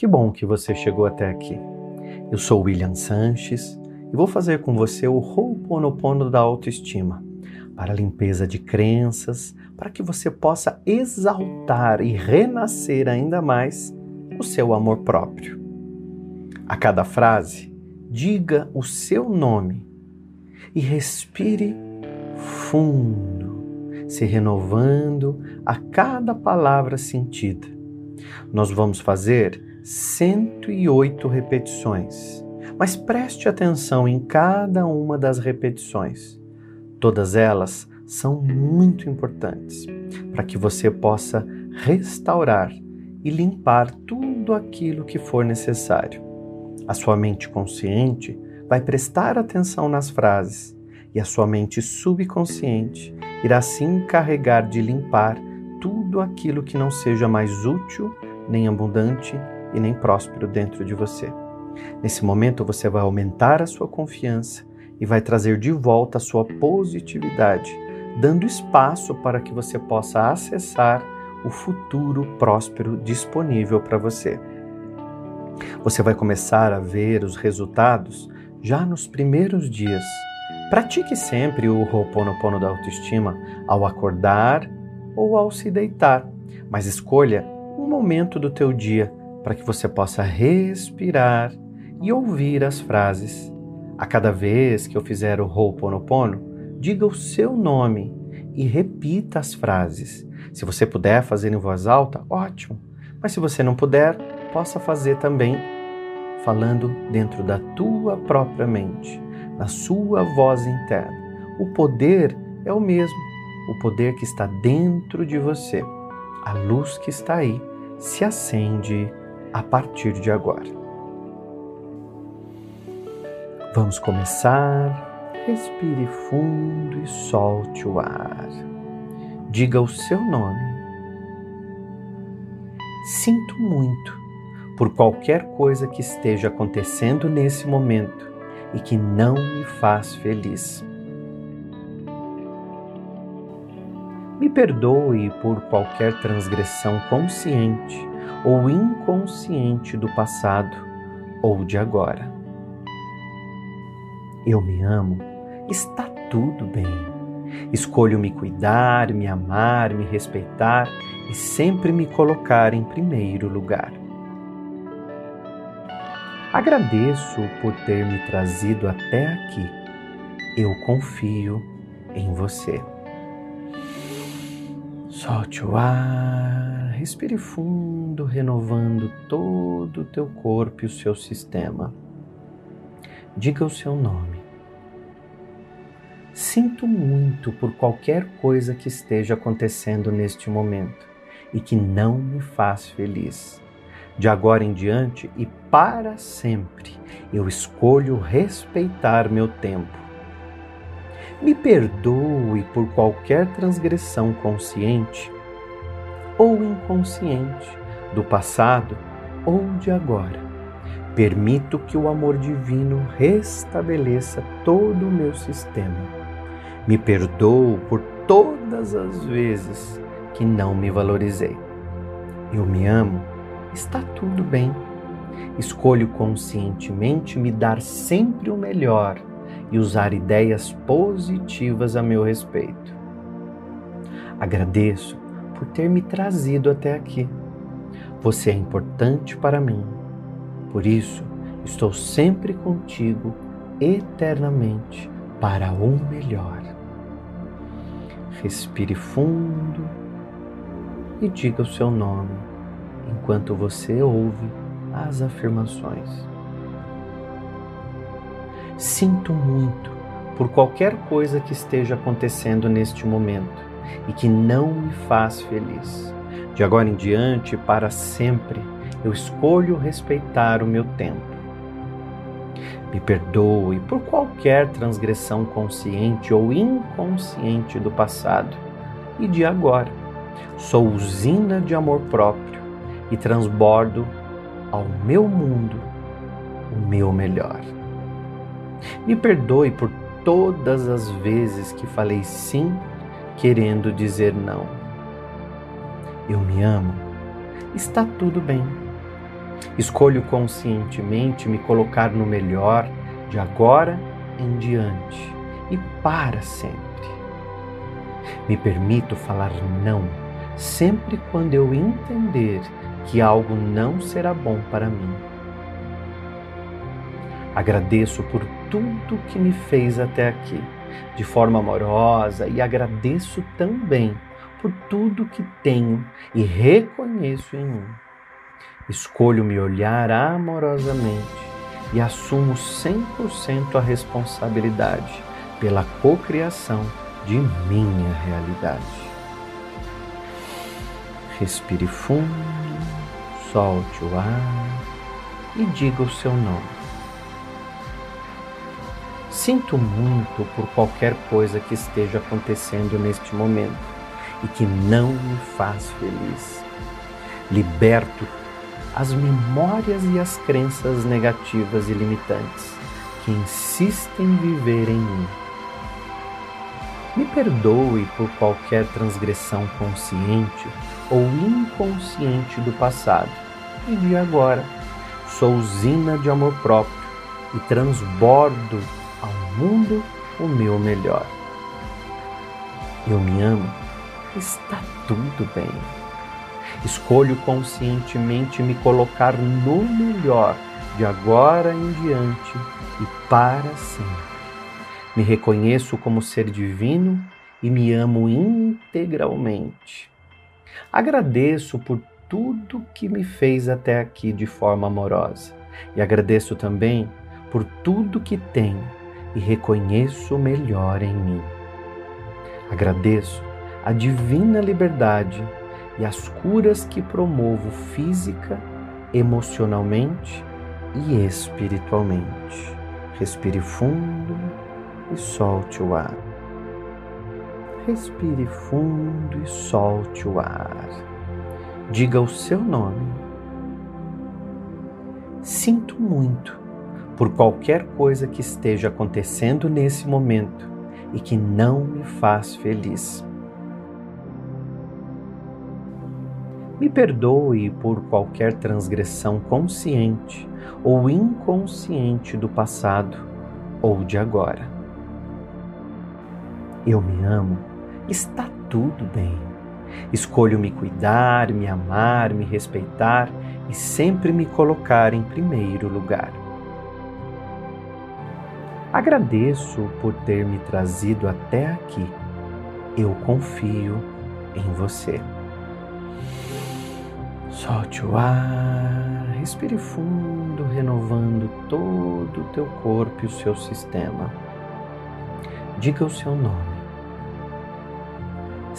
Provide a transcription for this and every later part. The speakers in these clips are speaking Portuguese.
Que bom que você chegou até aqui. Eu sou William Sanches e vou fazer com você o Ho'oponopono da autoestima para a limpeza de crenças, para que você possa exaltar e renascer ainda mais o seu amor próprio. A cada frase, diga o seu nome e respire fundo, se renovando a cada palavra sentida. Nós vamos fazer 108 repetições. Mas preste atenção em cada uma das repetições. Todas elas são muito importantes para que você possa restaurar e limpar tudo aquilo que for necessário. A sua mente consciente vai prestar atenção nas frases e a sua mente subconsciente irá se encarregar de limpar tudo aquilo que não seja mais útil nem abundante e nem próspero dentro de você. Nesse momento você vai aumentar a sua confiança e vai trazer de volta a sua positividade, dando espaço para que você possa acessar o futuro próspero disponível para você. Você vai começar a ver os resultados já nos primeiros dias. Pratique sempre o Ho'oponopono da autoestima ao acordar ou ao se deitar, mas escolha um momento do teu dia para que você possa respirar e ouvir as frases. A cada vez que eu fizer o Ho'oponopono, diga o seu nome e repita as frases. Se você puder fazer em voz alta, ótimo. Mas se você não puder, possa fazer também falando dentro da tua própria mente, na sua voz interna. O poder é o mesmo, o poder que está dentro de você. A luz que está aí se acende a partir de agora. Vamos começar. Respire fundo e solte o ar. Diga o seu nome. Sinto muito por qualquer coisa que esteja acontecendo nesse momento e que não me faz feliz. Me perdoe por qualquer transgressão consciente ou inconsciente do passado ou de agora. Eu me amo, está tudo bem. Escolho me cuidar, me amar, me respeitar e sempre me colocar em primeiro lugar. Agradeço por ter me trazido até aqui. Eu confio em você. Solte o ar, respire fundo, renovando todo o teu corpo e o seu sistema. Diga o seu nome. Sinto muito por qualquer coisa que esteja acontecendo neste momento e que não me faz feliz. De agora em diante e para sempre, eu escolho respeitar meu tempo me perdoe por qualquer transgressão consciente ou inconsciente do passado ou de agora. Permito que o amor divino restabeleça todo o meu sistema. Me perdoo por todas as vezes que não me valorizei. Eu me amo, está tudo bem. Escolho conscientemente me dar sempre o melhor e usar ideias positivas a meu respeito. Agradeço por ter me trazido até aqui. Você é importante para mim. Por isso, estou sempre contigo eternamente para o melhor. Respire fundo e diga o seu nome enquanto você ouve as afirmações. Sinto muito por qualquer coisa que esteja acontecendo neste momento e que não me faz feliz. De agora em diante, para sempre, eu escolho respeitar o meu tempo. Me perdoe por qualquer transgressão consciente ou inconsciente do passado e de agora. Sou usina de amor próprio e transbordo ao meu mundo o meu melhor. Me perdoe por todas as vezes que falei sim querendo dizer não. Eu me amo. Está tudo bem. Escolho conscientemente me colocar no melhor de agora em diante e para sempre. Me permito falar não sempre quando eu entender que algo não será bom para mim. Agradeço por tudo que me fez até aqui, de forma amorosa, e agradeço também por tudo que tenho e reconheço em mim. Escolho me olhar amorosamente e assumo 100% a responsabilidade pela cocriação de minha realidade. Respire fundo, solte o ar e diga o seu nome. Sinto muito por qualquer coisa que esteja acontecendo neste momento e que não me faz feliz. Liberto as memórias e as crenças negativas e limitantes que insistem em viver em mim. Me perdoe por qualquer transgressão consciente ou inconsciente do passado e de agora. Sou usina de amor próprio e transbordo mundo o meu melhor. Eu me amo, está tudo bem. Escolho conscientemente me colocar no melhor de agora em diante e para sempre. Me reconheço como ser divino e me amo integralmente. Agradeço por tudo que me fez até aqui de forma amorosa e agradeço também por tudo que tenho e reconheço o melhor em mim. Agradeço a divina liberdade e as curas que promovo física, emocionalmente e espiritualmente. Respire fundo e solte o ar. Respire fundo e solte o ar. Diga o seu nome. Sinto muito por qualquer coisa que esteja acontecendo nesse momento e que não me faz feliz. Me perdoe por qualquer transgressão consciente ou inconsciente do passado ou de agora. Eu me amo está tudo bem. Escolho me cuidar, me amar, me respeitar e sempre me colocar em primeiro lugar. Agradeço por ter me trazido até aqui. Eu confio em você. Solte o ar, respire fundo, renovando todo o teu corpo e o seu sistema. Diga o seu nome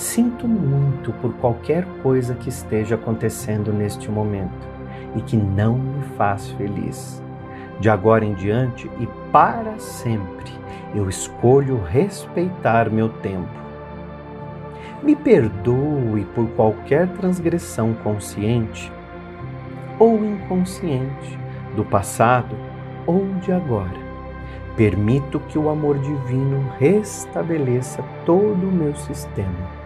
Sinto muito por qualquer coisa que esteja acontecendo neste momento e que não me faz feliz. De agora em diante e para sempre, eu escolho respeitar meu tempo. Me perdoe por qualquer transgressão consciente ou inconsciente do passado ou de agora. Permito que o amor divino restabeleça todo o meu sistema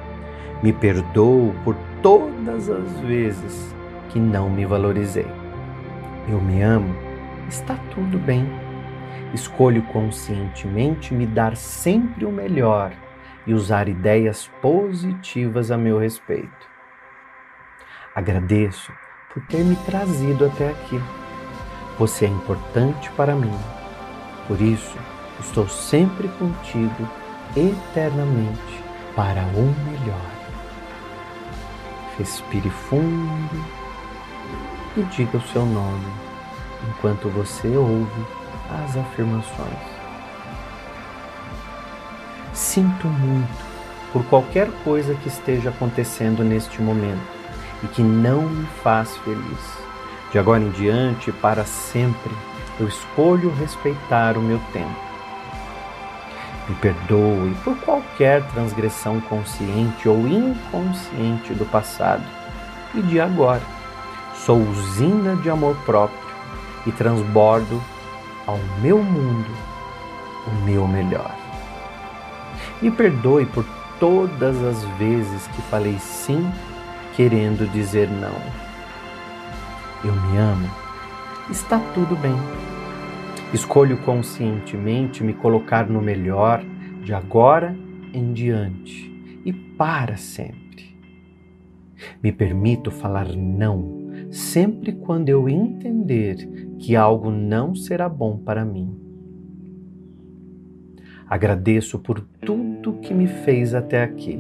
me perdoo por todas as vezes que não me valorizei. Eu me amo, está tudo bem. Escolho conscientemente me dar sempre o melhor e usar ideias positivas a meu respeito. Agradeço por ter me trazido até aqui. Você é importante para mim. Por isso, estou sempre contigo eternamente para o melhor. Respire fundo e diga o seu nome enquanto você ouve as afirmações. Sinto muito por qualquer coisa que esteja acontecendo neste momento e que não me faz feliz. De agora em diante, para sempre, eu escolho respeitar o meu tempo me perdoe por qualquer transgressão consciente ou inconsciente do passado e de agora. Sou usina de amor próprio e transbordo ao meu mundo o meu melhor. Me perdoe por todas as vezes que falei sim querendo dizer não. Eu me amo, está tudo bem. Escolho conscientemente me colocar no melhor de agora em diante e para sempre. Me permito falar não sempre quando eu entender que algo não será bom para mim. Agradeço por tudo que me fez até aqui,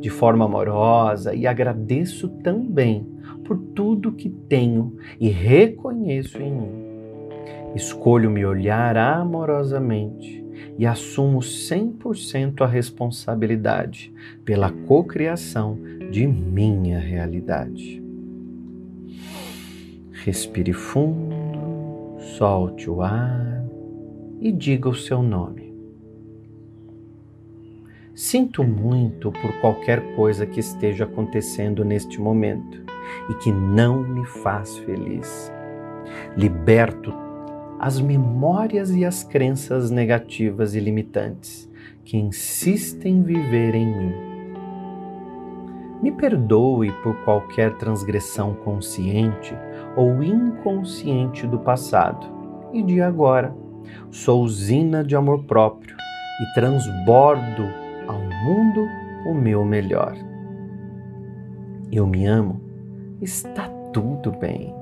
de forma amorosa, e agradeço também por tudo que tenho e reconheço em mim. Escolho me olhar amorosamente e assumo 100% a responsabilidade pela cocriação de minha realidade. Respire fundo, solte o ar e diga o seu nome. Sinto muito por qualquer coisa que esteja acontecendo neste momento e que não me faz feliz. Liberto as memórias e as crenças negativas e limitantes que insistem em viver em mim. Me perdoe por qualquer transgressão consciente ou inconsciente do passado e de agora. Sou usina de amor próprio e transbordo ao mundo o meu melhor. Eu me amo, está tudo bem.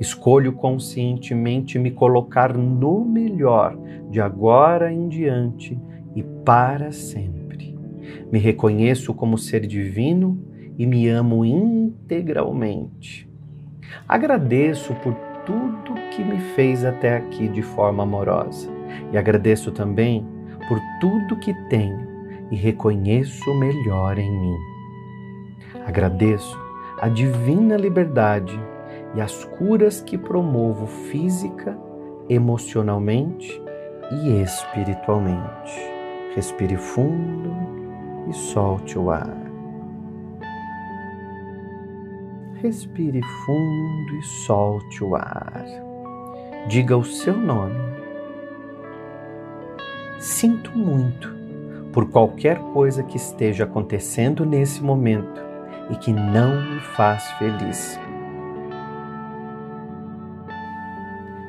Escolho conscientemente me colocar no melhor de agora em diante e para sempre. Me reconheço como ser divino e me amo integralmente. Agradeço por tudo que me fez até aqui de forma amorosa e agradeço também por tudo que tenho e reconheço o melhor em mim. Agradeço a divina liberdade e as curas que promovo física, emocionalmente e espiritualmente. Respire fundo e solte o ar. Respire fundo e solte o ar. Diga o seu nome. Sinto muito por qualquer coisa que esteja acontecendo nesse momento e que não me faz feliz.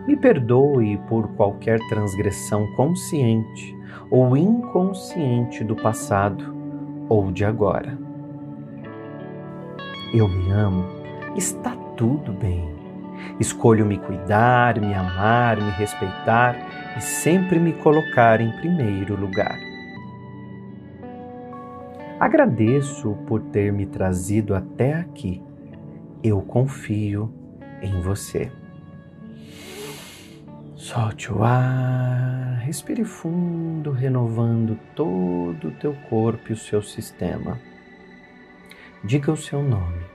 Me perdoe por qualquer transgressão consciente ou inconsciente do passado ou de agora. Eu me amo está tudo bem. Escolho me cuidar, me amar, me respeitar e sempre me colocar em primeiro lugar. Agradeço por ter me trazido até aqui. Eu confio em você. Solte o ar, respire fundo, renovando todo o teu corpo e o seu sistema. Diga o seu nome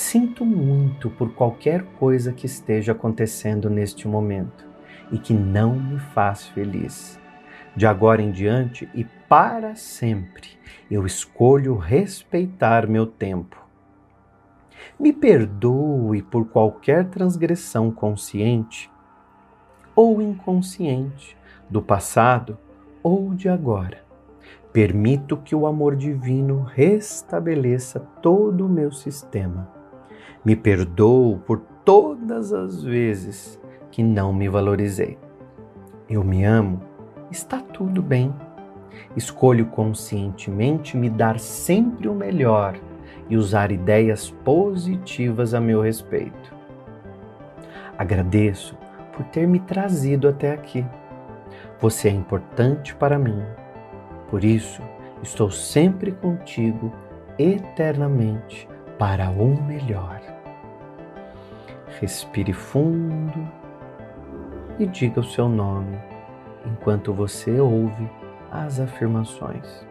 Sinto muito por qualquer coisa que esteja acontecendo neste momento e que não me faz feliz. De agora em diante e para sempre, eu escolho respeitar meu tempo. Me perdoe por qualquer transgressão consciente ou inconsciente do passado ou de agora. Permito que o amor divino restabeleça todo o meu sistema me perdoo por todas as vezes que não me valorizei. Eu me amo, está tudo bem. Escolho conscientemente me dar sempre o melhor e usar ideias positivas a meu respeito. Agradeço por ter me trazido até aqui. Você é importante para mim. Por isso, estou sempre contigo eternamente para o melhor. Respire fundo e diga o seu nome enquanto você ouve as afirmações.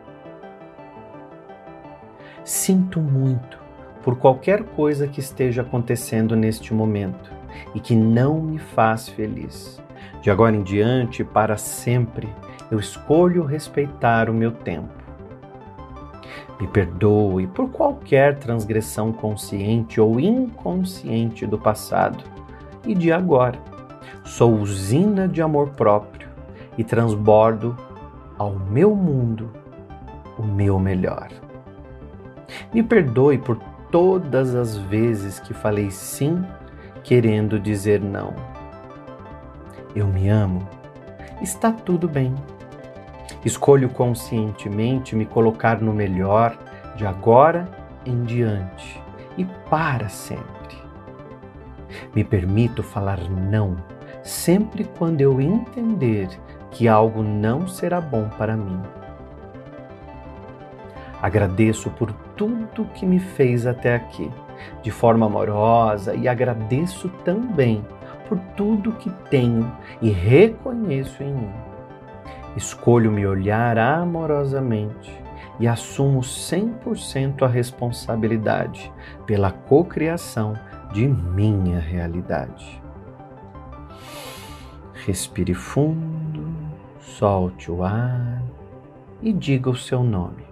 Sinto muito por qualquer coisa que esteja acontecendo neste momento e que não me faz feliz. De agora em diante, para sempre, eu escolho respeitar o meu tempo me perdoe por qualquer transgressão consciente ou inconsciente do passado e de agora. Sou usina de amor próprio e transbordo ao meu mundo o meu melhor. Me perdoe por todas as vezes que falei sim, querendo dizer não. Eu me amo, está tudo bem. Escolho conscientemente me colocar no melhor de agora em diante e para sempre. Me permito falar não sempre quando eu entender que algo não será bom para mim. Agradeço por tudo que me fez até aqui, de forma amorosa, e agradeço também por tudo que tenho e reconheço em mim. Escolho me olhar amorosamente e assumo 100% a responsabilidade pela cocriação de minha realidade. Respire fundo, solte o ar e diga o seu nome.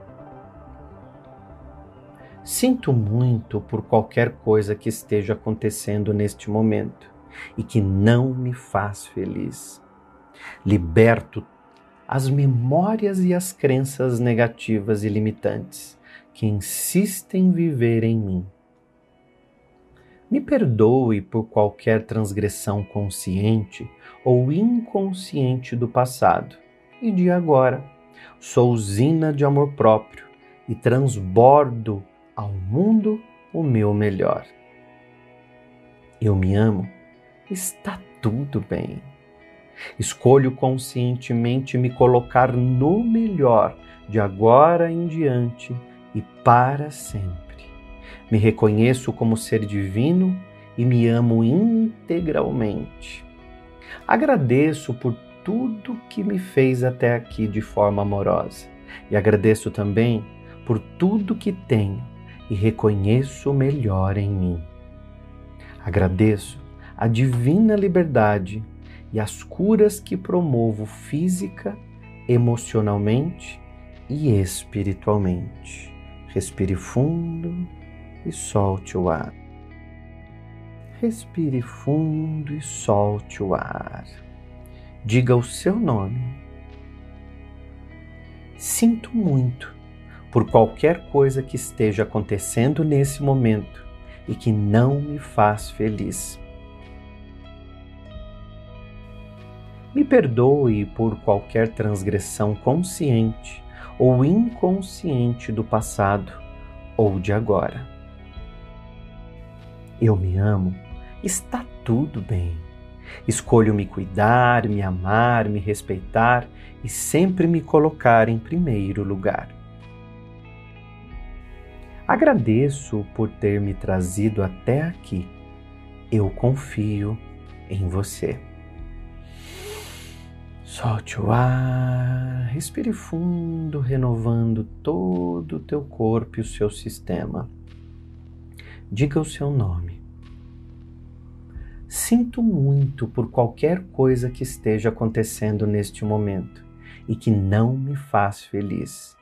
Sinto muito por qualquer coisa que esteja acontecendo neste momento e que não me faz feliz. Liberto as memórias e as crenças negativas e limitantes que insistem em viver em mim. Me perdoe por qualquer transgressão consciente ou inconsciente do passado e de agora. Sou usina de amor próprio e transbordo ao mundo o meu melhor. Eu me amo, está tudo bem. Escolho conscientemente me colocar no melhor de agora em diante e para sempre. Me reconheço como ser divino e me amo integralmente. Agradeço por tudo que me fez até aqui de forma amorosa e agradeço também por tudo que tenho e reconheço o melhor em mim. Agradeço a divina liberdade e as curas que promovo física, emocionalmente e espiritualmente. Respire fundo e solte o ar. Respire fundo e solte o ar. Diga o seu nome. Sinto muito por qualquer coisa que esteja acontecendo nesse momento e que não me faz feliz. Me perdoe por qualquer transgressão consciente ou inconsciente do passado ou de agora. Eu me amo, está tudo bem. Escolho me cuidar, me amar, me respeitar e sempre me colocar em primeiro lugar. Agradeço por ter me trazido até aqui. Eu confio em você. Solte o ar, respire fundo, renovando todo o teu corpo e o seu sistema. Diga o seu nome. Sinto muito por qualquer coisa que esteja acontecendo neste momento e que não me faz feliz.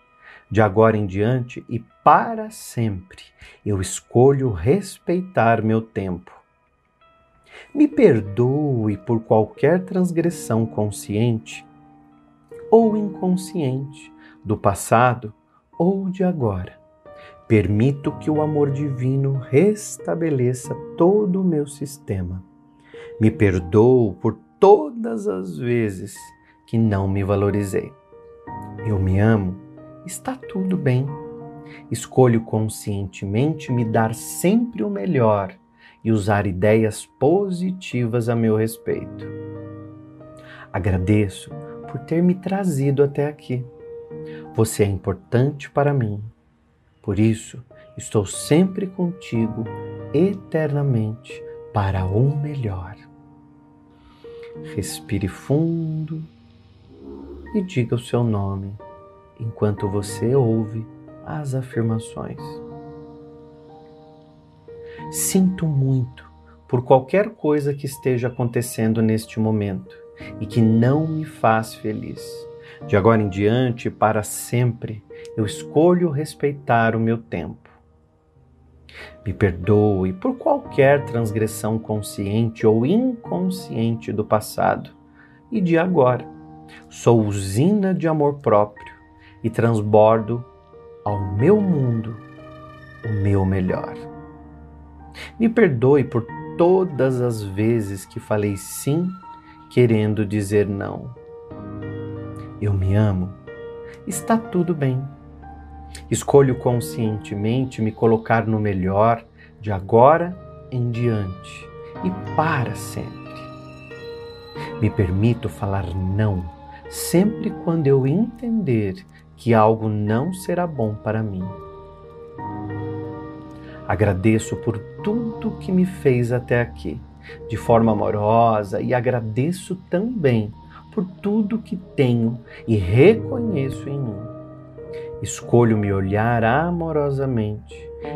De agora em diante e para sempre, eu escolho respeitar meu tempo me perdoe por qualquer transgressão consciente ou inconsciente do passado ou de agora. Permito que o amor divino restabeleça todo o meu sistema. Me perdoo por todas as vezes que não me valorizei. Eu me amo, está tudo bem. Escolho conscientemente me dar sempre o melhor e usar ideias positivas a meu respeito. Agradeço por ter me trazido até aqui. Você é importante para mim. Por isso, estou sempre contigo eternamente para o melhor. Respire fundo e diga o seu nome enquanto você ouve as afirmações. Sinto muito por qualquer coisa que esteja acontecendo neste momento e que não me faz feliz. De agora em diante, para sempre, eu escolho respeitar o meu tempo. Me perdoe por qualquer transgressão consciente ou inconsciente do passado e de agora. Sou usina de amor próprio e transbordo ao meu mundo o meu melhor. Me perdoe por todas as vezes que falei sim querendo dizer não. Eu me amo. Está tudo bem. Escolho conscientemente me colocar no melhor de agora em diante e para sempre. Me permito falar não sempre quando eu entender que algo não será bom para mim. Agradeço por tudo que me fez até aqui, de forma amorosa, e agradeço também por tudo que tenho e reconheço em mim. Escolho me olhar amorosamente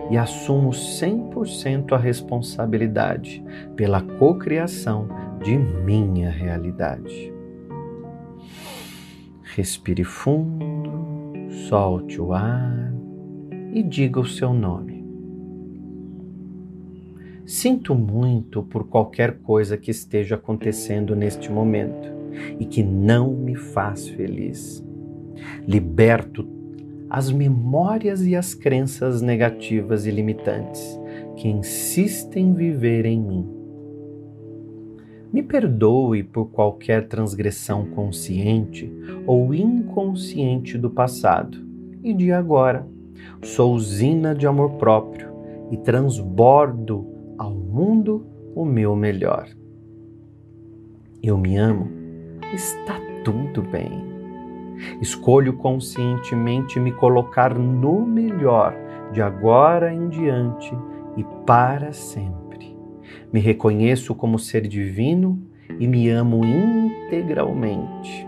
e assumo 100% a responsabilidade pela cocriação de minha realidade. Respire fundo, solte o ar e diga o seu nome. Sinto muito por qualquer coisa que esteja acontecendo neste momento e que não me faz feliz. Liberto as memórias e as crenças negativas e limitantes que insistem em viver em mim. Me perdoe por qualquer transgressão consciente ou inconsciente do passado e de agora. Sou usina de amor próprio e transbordo ao mundo o meu melhor. Eu me amo, está tudo bem. Escolho conscientemente me colocar no melhor de agora em diante e para sempre. Me reconheço como ser divino e me amo integralmente.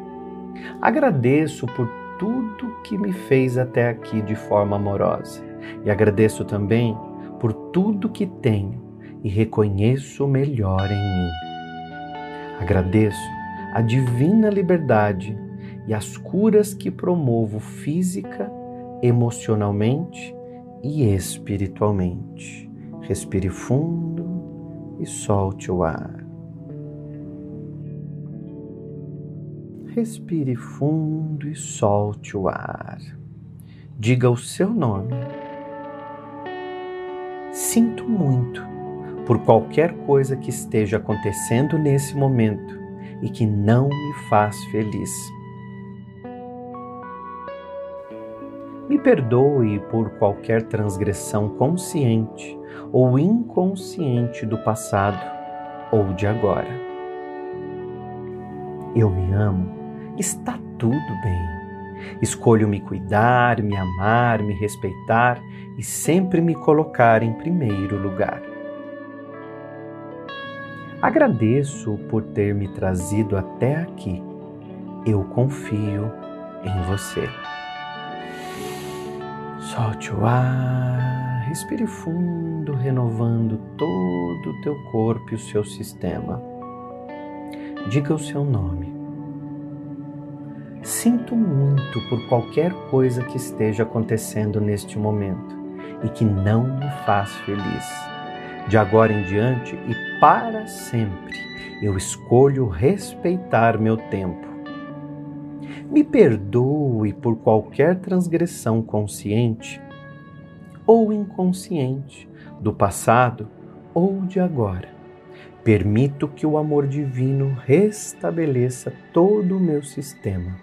Agradeço por tudo que me fez até aqui de forma amorosa e agradeço também por tudo que tenho e reconheço o melhor em mim. Agradeço a divina liberdade e as curas que promovo física, emocionalmente e espiritualmente. Respire fundo e solte o ar. Respire fundo e solte o ar. Diga o seu nome. Sinto muito por qualquer coisa que esteja acontecendo nesse momento e que não me faz feliz. Me perdoe por qualquer transgressão consciente ou inconsciente do passado ou de agora. Eu me amo, está tudo bem. Escolho me cuidar, me amar, me respeitar e sempre me colocar em primeiro lugar. Agradeço por ter me trazido até aqui. Eu confio em você. Solte o ar, respire fundo, renovando todo o teu corpo e o seu sistema. Diga o seu nome. Sinto muito por qualquer coisa que esteja acontecendo neste momento e que não me faz feliz. De agora em diante e para sempre, eu escolho respeitar meu tempo me perdoe por qualquer transgressão consciente ou inconsciente do passado ou de agora. Permito que o amor divino restabeleça todo o meu sistema.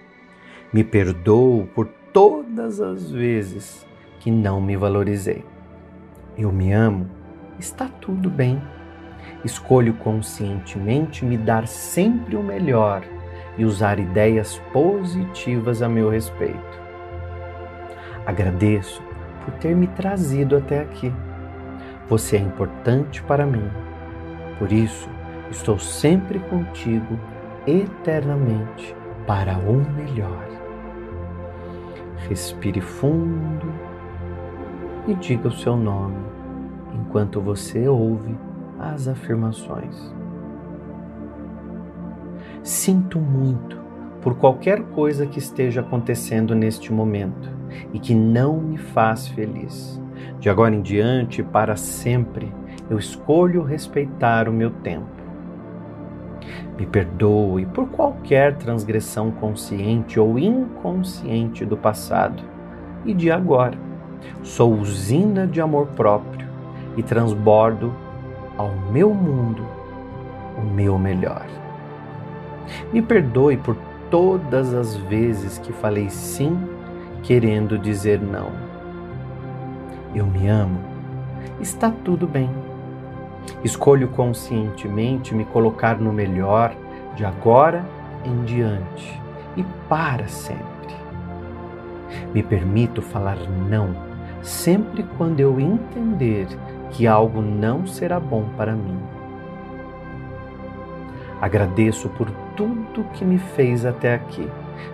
Me perdoo por todas as vezes que não me valorizei. Eu me amo, está tudo bem. Escolho conscientemente me dar sempre o melhor e usar ideias positivas a meu respeito. Agradeço por ter me trazido até aqui. Você é importante para mim. Por isso, estou sempre contigo eternamente para o melhor. Respire fundo e diga o seu nome enquanto você ouve as afirmações. Sinto muito por qualquer coisa que esteja acontecendo neste momento e que não me faz feliz. De agora em diante, para sempre, eu escolho respeitar o meu tempo. Me perdoe por qualquer transgressão consciente ou inconsciente do passado e de agora. Sou usina de amor próprio e transbordo ao meu mundo o meu melhor. Me perdoe por todas as vezes que falei sim querendo dizer não. Eu me amo, está tudo bem. Escolho conscientemente me colocar no melhor de agora em diante e para sempre. Me permito falar não sempre quando eu entender que algo não será bom para mim. Agradeço por tudo que me fez até aqui,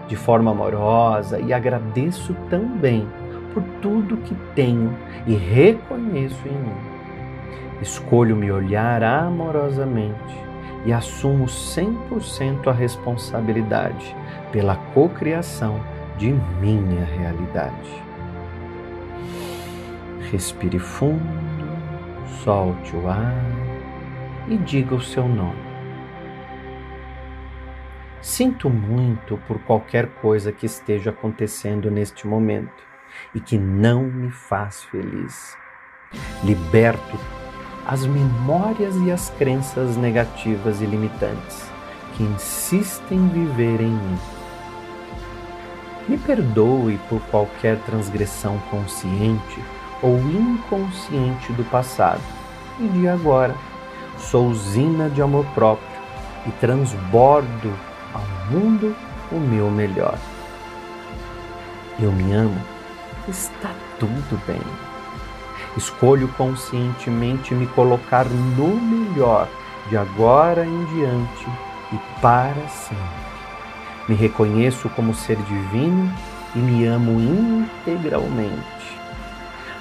de forma amorosa, e agradeço também por tudo que tenho e reconheço em mim. Escolho me olhar amorosamente e assumo 100% a responsabilidade pela cocriação de minha realidade. Respire fundo, solte o ar e diga o seu nome. Sinto muito por qualquer coisa que esteja acontecendo neste momento e que não me faz feliz. Liberto as memórias e as crenças negativas e limitantes que insistem em viver em mim. Me perdoe por qualquer transgressão consciente ou inconsciente do passado e de agora. Sou usina de amor próprio e transbordo ao mundo o meu melhor. Eu me amo, está tudo bem. Escolho conscientemente me colocar no melhor de agora em diante e para sempre. Me reconheço como ser divino e me amo integralmente.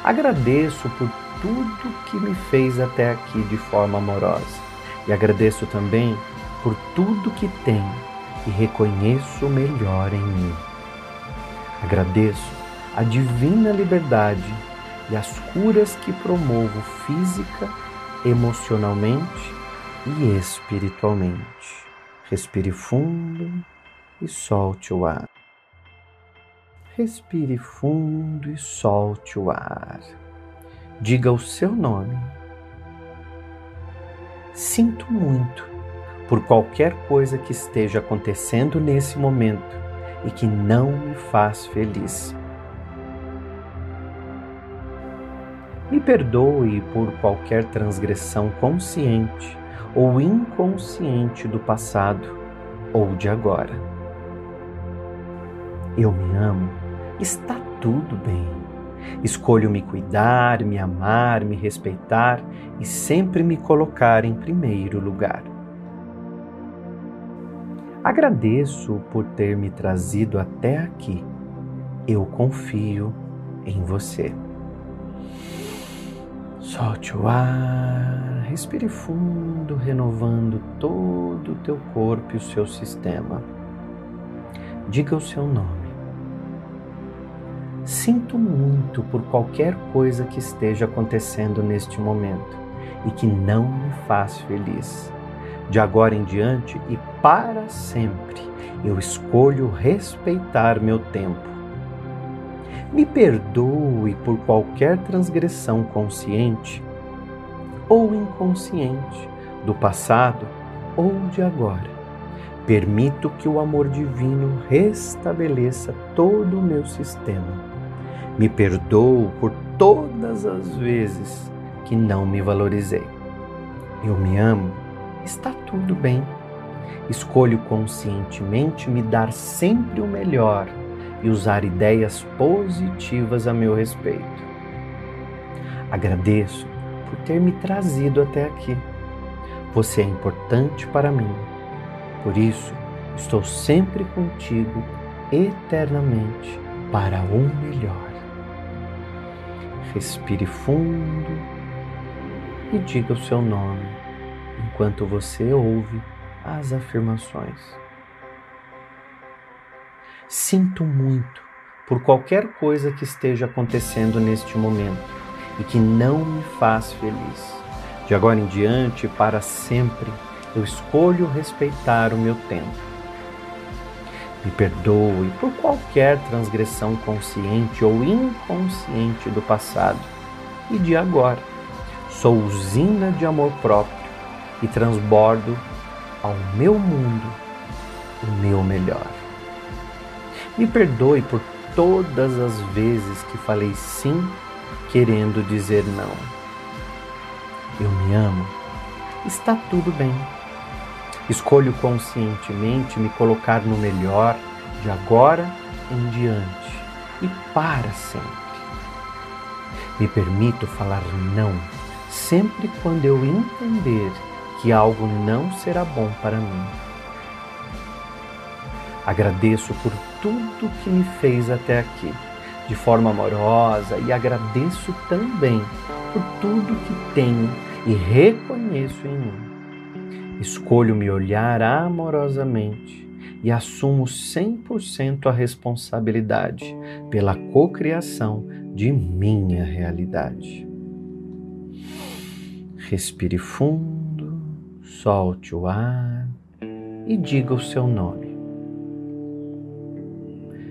Agradeço por tudo que me fez até aqui de forma amorosa e agradeço também por tudo que tenho e reconheço o melhor em mim. Agradeço a divina liberdade e as curas que promovo física, emocionalmente e espiritualmente. Respire fundo e solte o ar. Respire fundo e solte o ar. Diga o seu nome. Sinto muito por qualquer coisa que esteja acontecendo nesse momento e que não me faz feliz. Me perdoe por qualquer transgressão consciente ou inconsciente do passado ou de agora. Eu me amo, está tudo bem. Escolho me cuidar, me amar, me respeitar e sempre me colocar em primeiro lugar. Agradeço por ter me trazido até aqui. Eu confio em você. Solte o ar, respire fundo, renovando todo o teu corpo e o seu sistema. Diga o seu nome. Sinto muito por qualquer coisa que esteja acontecendo neste momento e que não me faz feliz de agora em diante e para sempre, eu escolho respeitar meu tempo. Me perdoe por qualquer transgressão consciente ou inconsciente do passado ou de agora. Permito que o amor divino restabeleça todo o meu sistema. Me perdoo por todas as vezes que não me valorizei. Eu me amo está tudo bem. Escolho conscientemente me dar sempre o melhor e usar ideias positivas a meu respeito. Agradeço por ter me trazido até aqui. Você é importante para mim. Por isso, estou sempre contigo eternamente para o melhor. Respire fundo e diga o seu nome enquanto você ouve as afirmações. Sinto muito por qualquer coisa que esteja acontecendo neste momento e que não me faz feliz. De agora em diante, para sempre, eu escolho respeitar o meu tempo. Me perdoe por qualquer transgressão consciente ou inconsciente do passado e de agora Sou usina de amor próprio e transbordo ao meu mundo o meu melhor. Me perdoe por todas as vezes que falei sim querendo dizer não. Eu me amo. Está tudo bem. Escolho conscientemente me colocar no melhor de agora em diante e para sempre. Me permito falar não sempre quando eu entender que algo não será bom para mim. Agradeço por tudo que me fez até aqui, de forma amorosa, e agradeço também por tudo que tenho e reconheço em mim. Escolho me olhar amorosamente e assumo 100% a responsabilidade pela cocriação de minha realidade. Respire fundo, solte o ar e diga o seu nome.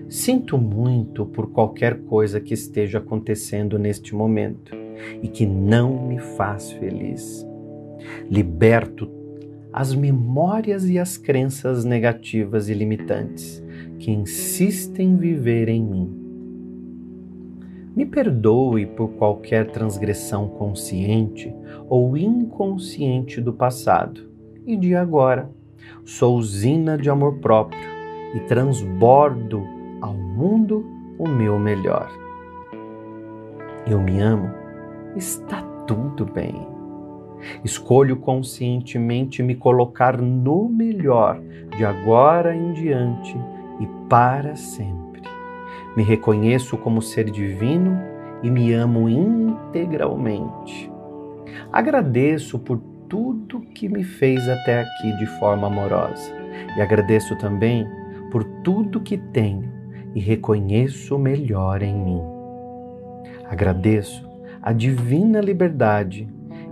Sinto muito por qualquer coisa que esteja acontecendo neste momento e que não me faz feliz. Liberto as memórias e as crenças negativas e limitantes que insistem em viver em mim. Me perdoe por qualquer transgressão consciente ou inconsciente do passado e de agora. Sou usina de amor próprio e transbordo ao mundo o meu melhor. Eu me amo, está tudo bem. Escolho conscientemente me colocar no melhor de agora em diante e para sempre. Me reconheço como ser divino e me amo integralmente. Agradeço por tudo que me fez até aqui de forma amorosa e agradeço também por tudo que tenho e reconheço o melhor em mim. Agradeço a divina liberdade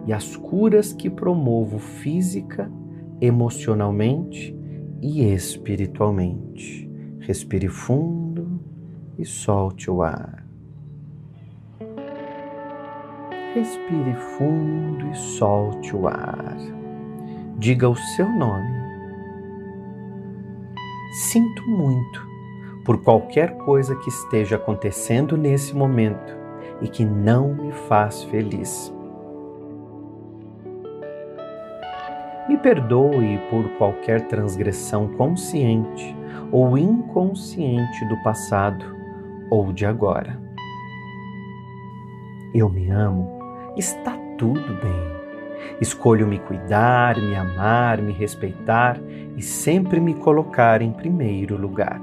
e as curas que promovo física, emocionalmente e espiritualmente. Respire fundo e solte o ar. Respire fundo e solte o ar. Diga o seu nome. Sinto muito por qualquer coisa que esteja acontecendo nesse momento e que não me faz feliz. Me perdoe por qualquer transgressão consciente ou inconsciente do passado ou de agora. Eu me amo, está tudo bem. Escolho me cuidar, me amar, me respeitar e sempre me colocar em primeiro lugar.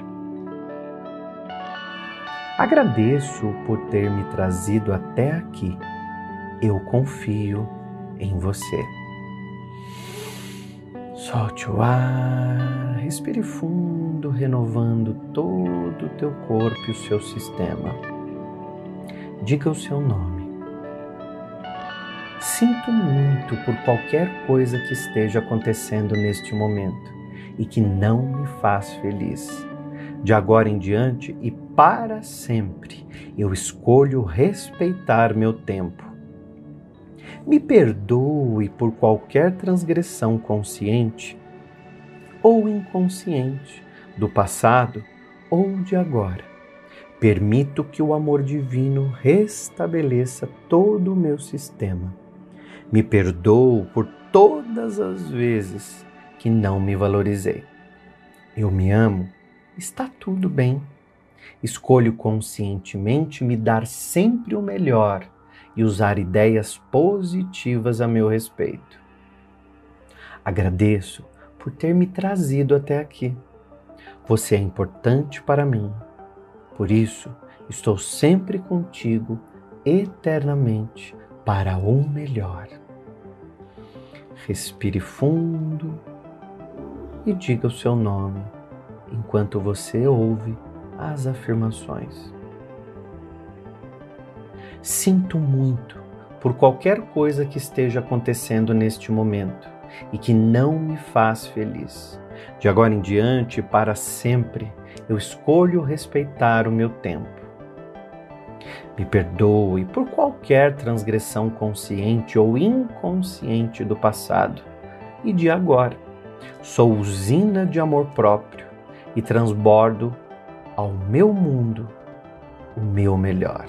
Agradeço por ter me trazido até aqui. Eu confio em você. Solte o ar, respire fundo, renovando todo o teu corpo e o seu sistema. Diga o seu nome. Sinto muito por qualquer coisa que esteja acontecendo neste momento e que não me faz feliz de agora em diante e para sempre, eu escolho respeitar meu tempo. Me perdoe por qualquer transgressão consciente ou inconsciente do passado ou de agora. Permito que o amor divino restabeleça todo o meu sistema. Me perdoo por todas as vezes que não me valorizei. Eu me amo está tudo bem. Escolho conscientemente me dar sempre o melhor e usar ideias positivas a meu respeito. Agradeço por ter me trazido até aqui. Você é importante para mim. Por isso, estou sempre contigo eternamente para o melhor. Respire fundo e diga o seu nome enquanto você ouve as afirmações. Sinto muito por qualquer coisa que esteja acontecendo neste momento e que não me faz feliz. De agora em diante, para sempre, eu escolho respeitar o meu tempo. Me perdoe por qualquer transgressão consciente ou inconsciente do passado e de agora. Sou usina de amor próprio e transbordo ao meu mundo o meu melhor.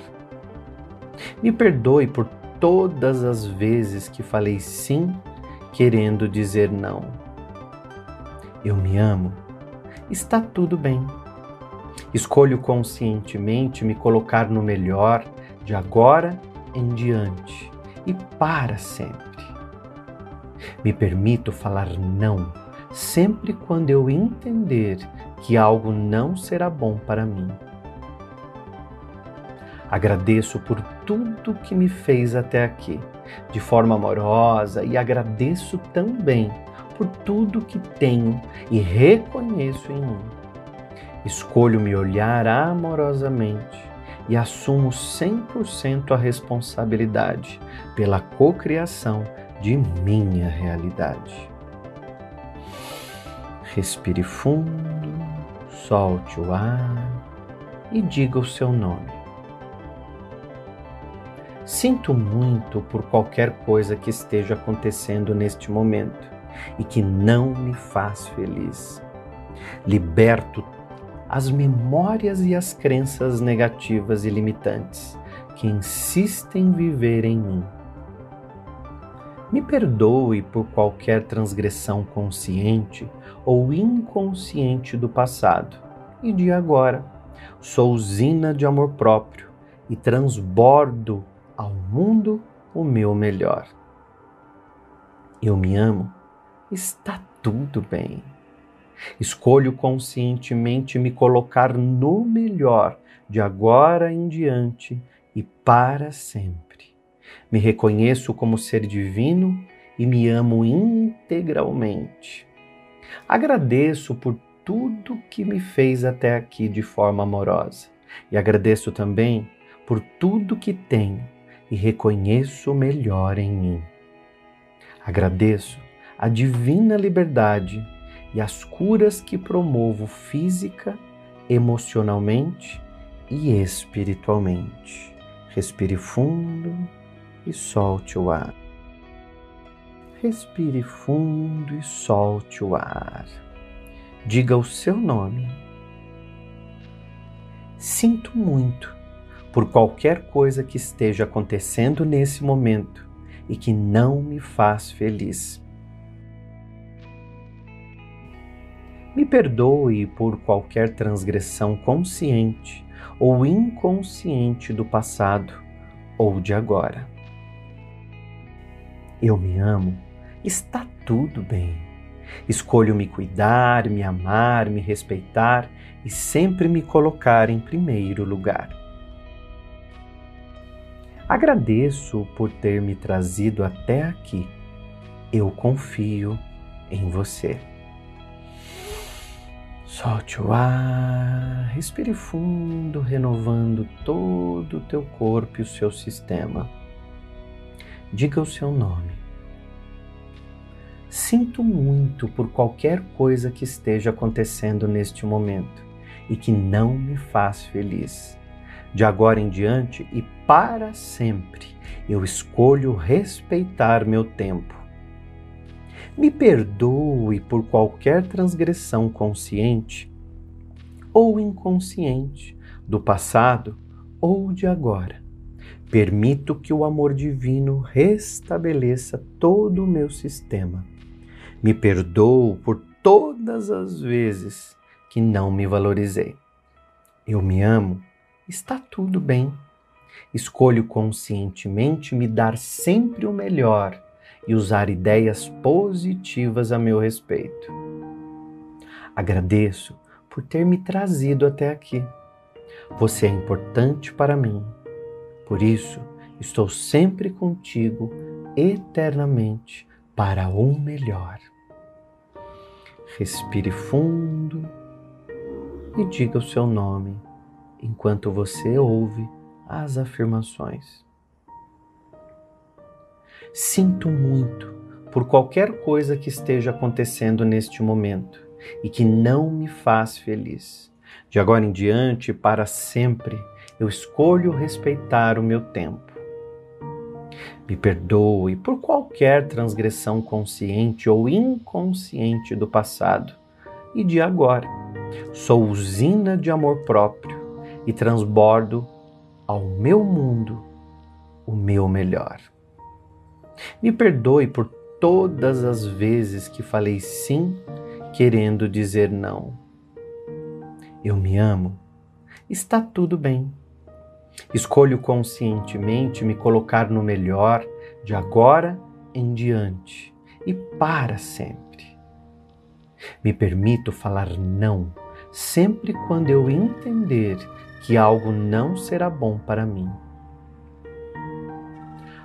Me perdoe por todas as vezes que falei sim querendo dizer não. Eu me amo, está tudo bem. Escolho conscientemente me colocar no melhor de agora em diante e para sempre. Me permito falar não sempre quando eu entender que algo não será bom para mim. Agradeço por tudo que me fez até aqui, de forma amorosa, e agradeço também por tudo que tenho e reconheço em mim. Escolho me olhar amorosamente e assumo 100% a responsabilidade pela cocriação de minha realidade. Respire fundo, solte o ar e diga o seu nome. Sinto muito por qualquer coisa que esteja acontecendo neste momento e que não me faz feliz. Liberto as memórias e as crenças negativas e limitantes que insistem em viver em mim. Me perdoe por qualquer transgressão consciente ou inconsciente do passado e de agora. Sou usina de amor próprio e transbordo ao mundo o meu melhor. Eu me amo, está tudo bem. Escolho conscientemente me colocar no melhor de agora em diante e para sempre. Me reconheço como ser divino e me amo integralmente. Agradeço por tudo que me fez até aqui de forma amorosa e agradeço também por tudo que tenho e reconheço o melhor em mim. Agradeço a divina liberdade e as curas que promovo física, emocionalmente e espiritualmente. Respire fundo e solte o ar. Respire fundo e solte o ar. Diga o seu nome. Sinto muito por qualquer coisa que esteja acontecendo nesse momento e que não me faz feliz. Me perdoe por qualquer transgressão consciente ou inconsciente do passado ou de agora. Eu me amo, está tudo bem. Escolho me cuidar, me amar, me respeitar e sempre me colocar em primeiro lugar. Agradeço por ter me trazido até aqui. Eu confio em você. Solte o ar, respire fundo, renovando todo o teu corpo e o seu sistema. Diga o seu nome. Sinto muito por qualquer coisa que esteja acontecendo neste momento e que não me faz feliz. De agora em diante e para sempre, eu escolho respeitar meu tempo. Me perdoe por qualquer transgressão consciente ou inconsciente do passado ou de agora. Permito que o amor divino restabeleça todo o meu sistema. Me perdoo por todas as vezes que não me valorizei. Eu me amo está tudo bem. Escolho conscientemente me dar sempre o melhor e usar ideias positivas a meu respeito. Agradeço por ter me trazido até aqui. Você é importante para mim. Por isso, estou sempre contigo eternamente para o melhor. Respire fundo e diga o seu nome enquanto você ouve as afirmações. Sinto muito por qualquer coisa que esteja acontecendo neste momento e que não me faz feliz. De agora em diante, para sempre, eu escolho respeitar o meu tempo. Me perdoe por qualquer transgressão consciente ou inconsciente do passado e de agora. Sou usina de amor próprio e transbordo ao meu mundo o meu melhor. Me perdoe por todas as vezes que falei sim querendo dizer não. Eu me amo. Está tudo bem. Escolho conscientemente me colocar no melhor de agora em diante e para sempre. Me permito falar não sempre quando eu entender que algo não será bom para mim.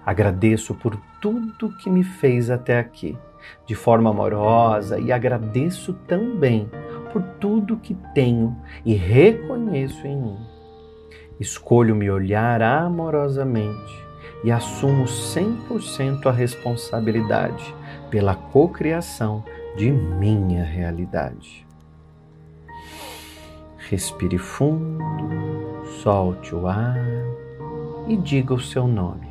Agradeço por tudo que me fez até aqui, de forma amorosa, e agradeço também por tudo que tenho e reconheço em mim. Escolho me olhar amorosamente e assumo 100% a responsabilidade pela cocriação de minha realidade. Respire fundo, solte o ar e diga o seu nome.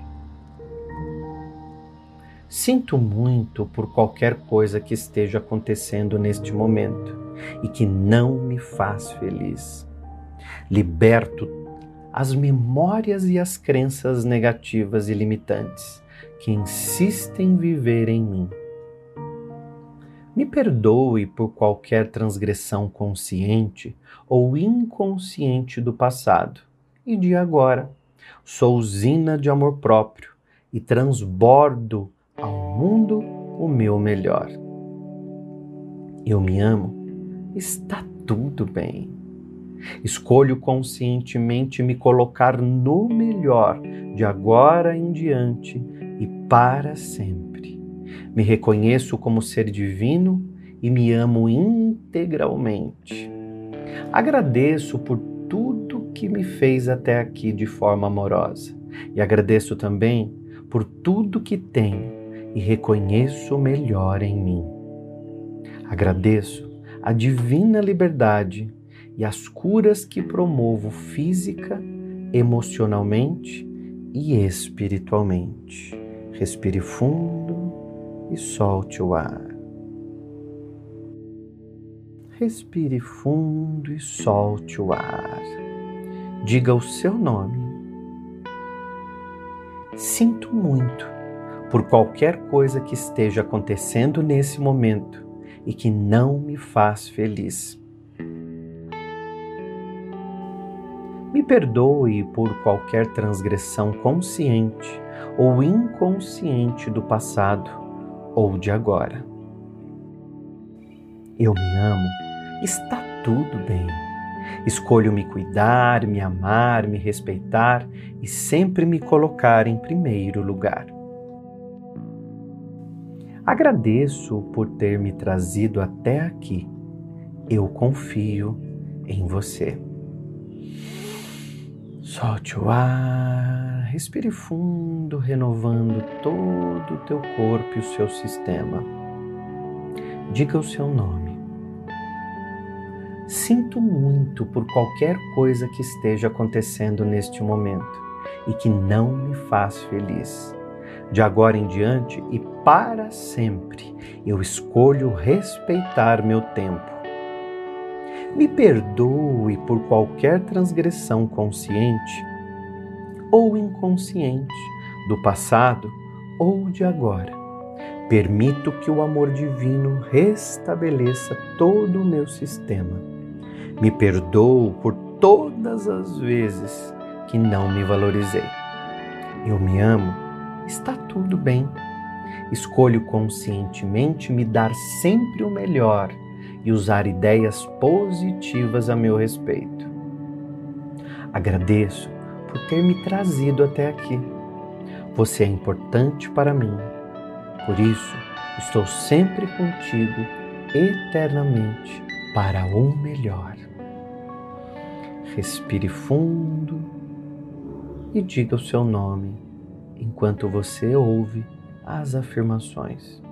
Sinto muito por qualquer coisa que esteja acontecendo neste momento e que não me faz feliz. Liberto as memórias e as crenças negativas e limitantes que insistem em viver em mim. Me perdoe por qualquer transgressão consciente ou inconsciente do passado e de agora. Sou usina de amor próprio e transbordo ao mundo o meu melhor. Eu me amo, está tudo bem. Escolho conscientemente me colocar no melhor de agora em diante e para sempre. Me reconheço como ser divino e me amo integralmente. Agradeço por tudo que me fez até aqui de forma amorosa e agradeço também por tudo que tenho e reconheço o melhor em mim. Agradeço a divina liberdade e as curas que promovo física, emocionalmente e espiritualmente. Respire fundo e solte o ar. Respire fundo e solte o ar. Diga o seu nome. Sinto muito por qualquer coisa que esteja acontecendo nesse momento e que não me faz feliz. Me perdoe por qualquer transgressão consciente ou inconsciente do passado ou de agora. Eu me amo, está tudo bem. Escolho me cuidar, me amar, me respeitar e sempre me colocar em primeiro lugar. Agradeço por ter me trazido até aqui. Eu confio em você. Solte o ar, respire fundo, renovando todo o teu corpo e o seu sistema. Diga o seu nome. Sinto muito por qualquer coisa que esteja acontecendo neste momento e que não me faz feliz. De agora em diante e para sempre, eu escolho respeitar meu tempo. Me perdoe por qualquer transgressão consciente ou inconsciente do passado ou de agora. Permito que o amor divino restabeleça todo o meu sistema. Me perdoo por todas as vezes que não me valorizei. Eu me amo está tudo bem. Escolho conscientemente me dar sempre o melhor e usar ideias positivas a meu respeito. Agradeço por ter me trazido até aqui. Você é importante para mim. Por isso, estou sempre contigo eternamente para o melhor. Respire fundo e diga o seu nome enquanto você ouve as afirmações.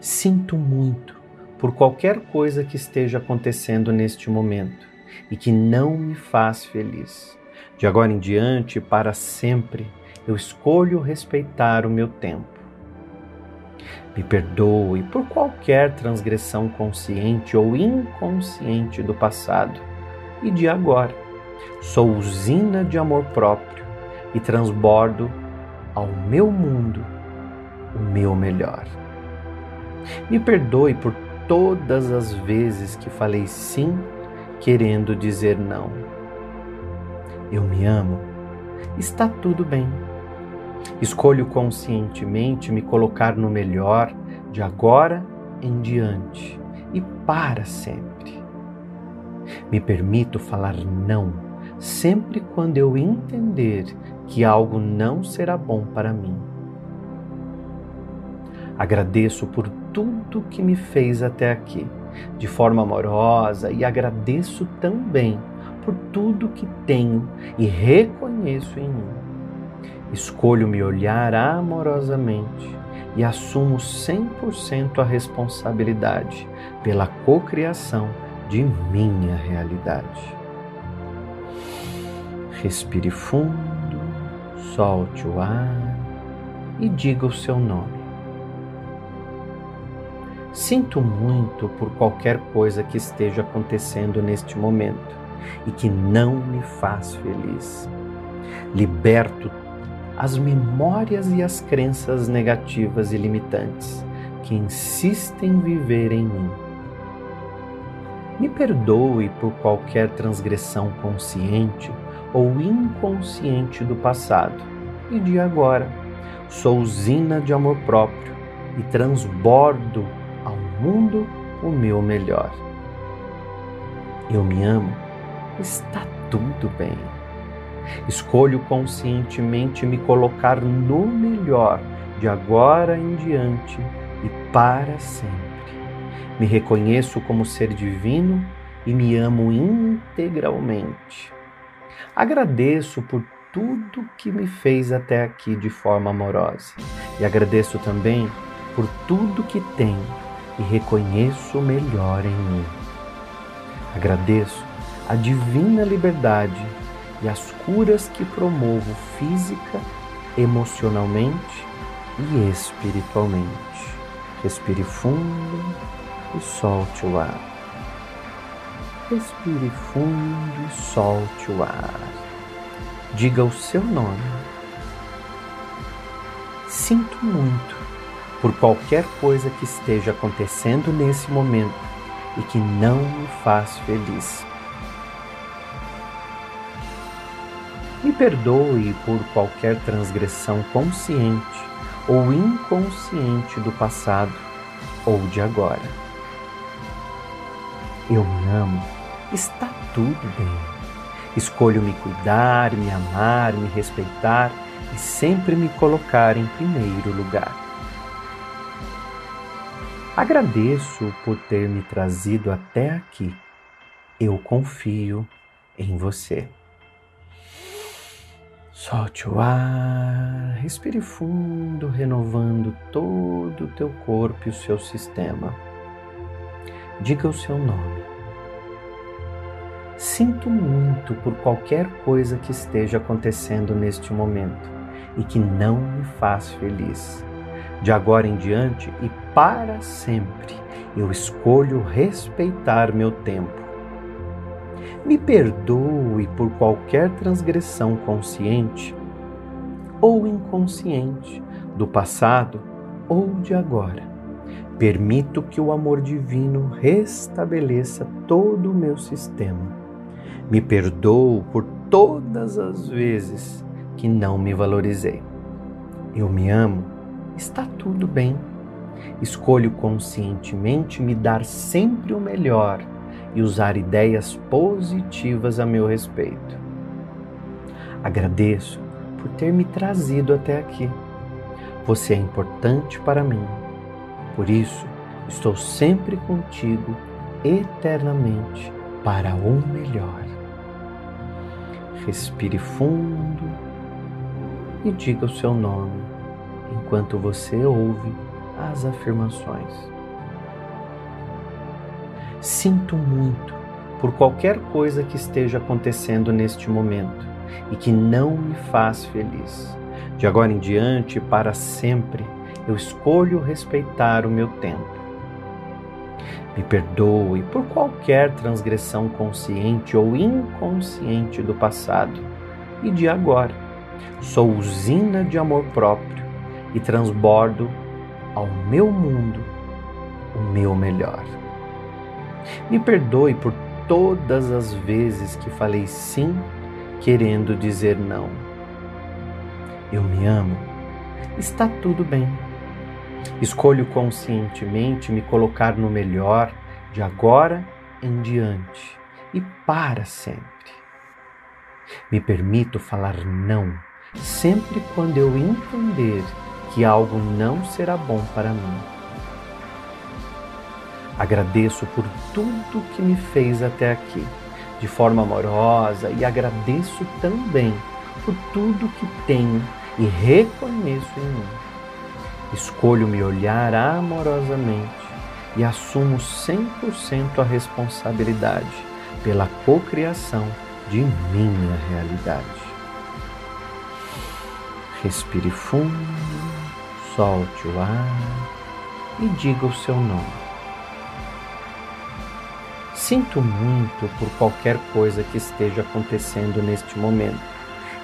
Sinto muito por qualquer coisa que esteja acontecendo neste momento e que não me faz feliz. De agora em diante, para sempre, eu escolho respeitar o meu tempo. Me perdoe por qualquer transgressão consciente ou inconsciente do passado e de agora. Sou usina de amor próprio e transbordo ao meu mundo o meu melhor. Me perdoe por todas as vezes que falei sim querendo dizer não. Eu me amo, está tudo bem. Escolho conscientemente me colocar no melhor de agora em diante e para sempre. Me permito falar não sempre quando eu entender que algo não será bom para mim. Agradeço por tudo que me fez até aqui, de forma amorosa, e agradeço também por tudo que tenho e reconheço em mim. Escolho me olhar amorosamente e assumo 100% a responsabilidade pela cocriação de minha realidade. Respire fundo, solte o ar e diga o seu nome. Sinto muito por qualquer coisa que esteja acontecendo neste momento e que não me faz feliz. Liberto as memórias e as crenças negativas e limitantes que insistem em viver em mim. Me perdoe por qualquer transgressão consciente ou inconsciente do passado e de agora. Sou usina de amor próprio e transbordo mundo o meu melhor. Eu me amo, está tudo bem. Escolho conscientemente me colocar no melhor de agora em diante e para sempre. Me reconheço como ser divino e me amo integralmente. Agradeço por tudo que me fez até aqui de forma amorosa e agradeço também por tudo que tenho e reconheço o melhor em mim. Agradeço a divina liberdade e as curas que promovo física, emocionalmente e espiritualmente. Respire fundo e solte o ar. Respire fundo e solte o ar. Diga o seu nome. Sinto muito por qualquer coisa que esteja acontecendo nesse momento e que não me faz feliz. Me perdoe por qualquer transgressão consciente ou inconsciente do passado ou de agora. Eu me amo, está tudo bem. Escolho me cuidar, me amar, me respeitar e sempre me colocar em primeiro lugar. Agradeço por ter me trazido até aqui. Eu confio em você. Solte o ar, respire fundo, renovando todo o teu corpo e o seu sistema. Diga o seu nome. Sinto muito por qualquer coisa que esteja acontecendo neste momento e que não me faz feliz. De agora em diante e para sempre, eu escolho respeitar meu tempo me perdoe por qualquer transgressão consciente ou inconsciente do passado ou de agora. Permito que o amor divino restabeleça todo o meu sistema. Me perdoo por todas as vezes que não me valorizei. Eu me amo, está tudo bem. Escolho conscientemente me dar sempre o melhor e usar ideias positivas a meu respeito. Agradeço por ter me trazido até aqui. Você é importante para mim. Por isso, estou sempre contigo eternamente para o melhor. Respire fundo e diga o seu nome enquanto você ouve as afirmações. Sinto muito por qualquer coisa que esteja acontecendo neste momento e que não me faz feliz. De agora em diante, para sempre, eu escolho respeitar o meu tempo. Me perdoe por qualquer transgressão consciente ou inconsciente do passado e de agora. Sou usina de amor próprio e transbordo ao meu mundo o meu melhor. Me perdoe por todas as vezes que falei sim querendo dizer não. Eu me amo. Está tudo bem. Escolho conscientemente me colocar no melhor de agora em diante e para sempre. Me permito falar não sempre quando eu entender que algo não será bom para mim. Agradeço por tudo que me fez até aqui, de forma amorosa, e agradeço também por tudo que tenho e reconheço em mim. Escolho me olhar amorosamente e assumo 100% a responsabilidade pela cocriação de minha realidade. Respire fundo, solte o ar e diga o seu nome. Sinto muito por qualquer coisa que esteja acontecendo neste momento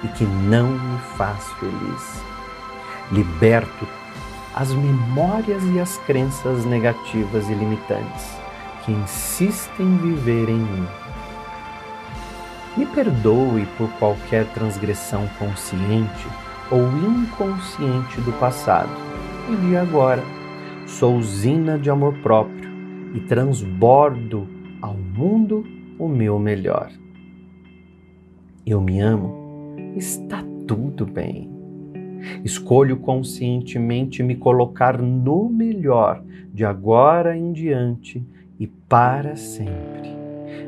e que não me faz feliz. Liberto as memórias e as crenças negativas e limitantes que insistem em viver em mim. Me perdoe por qualquer transgressão consciente ou inconsciente do passado e de agora. Sou usina de amor próprio e transbordo ao mundo o meu melhor. Eu me amo, está tudo bem. Escolho conscientemente me colocar no melhor de agora em diante e para sempre.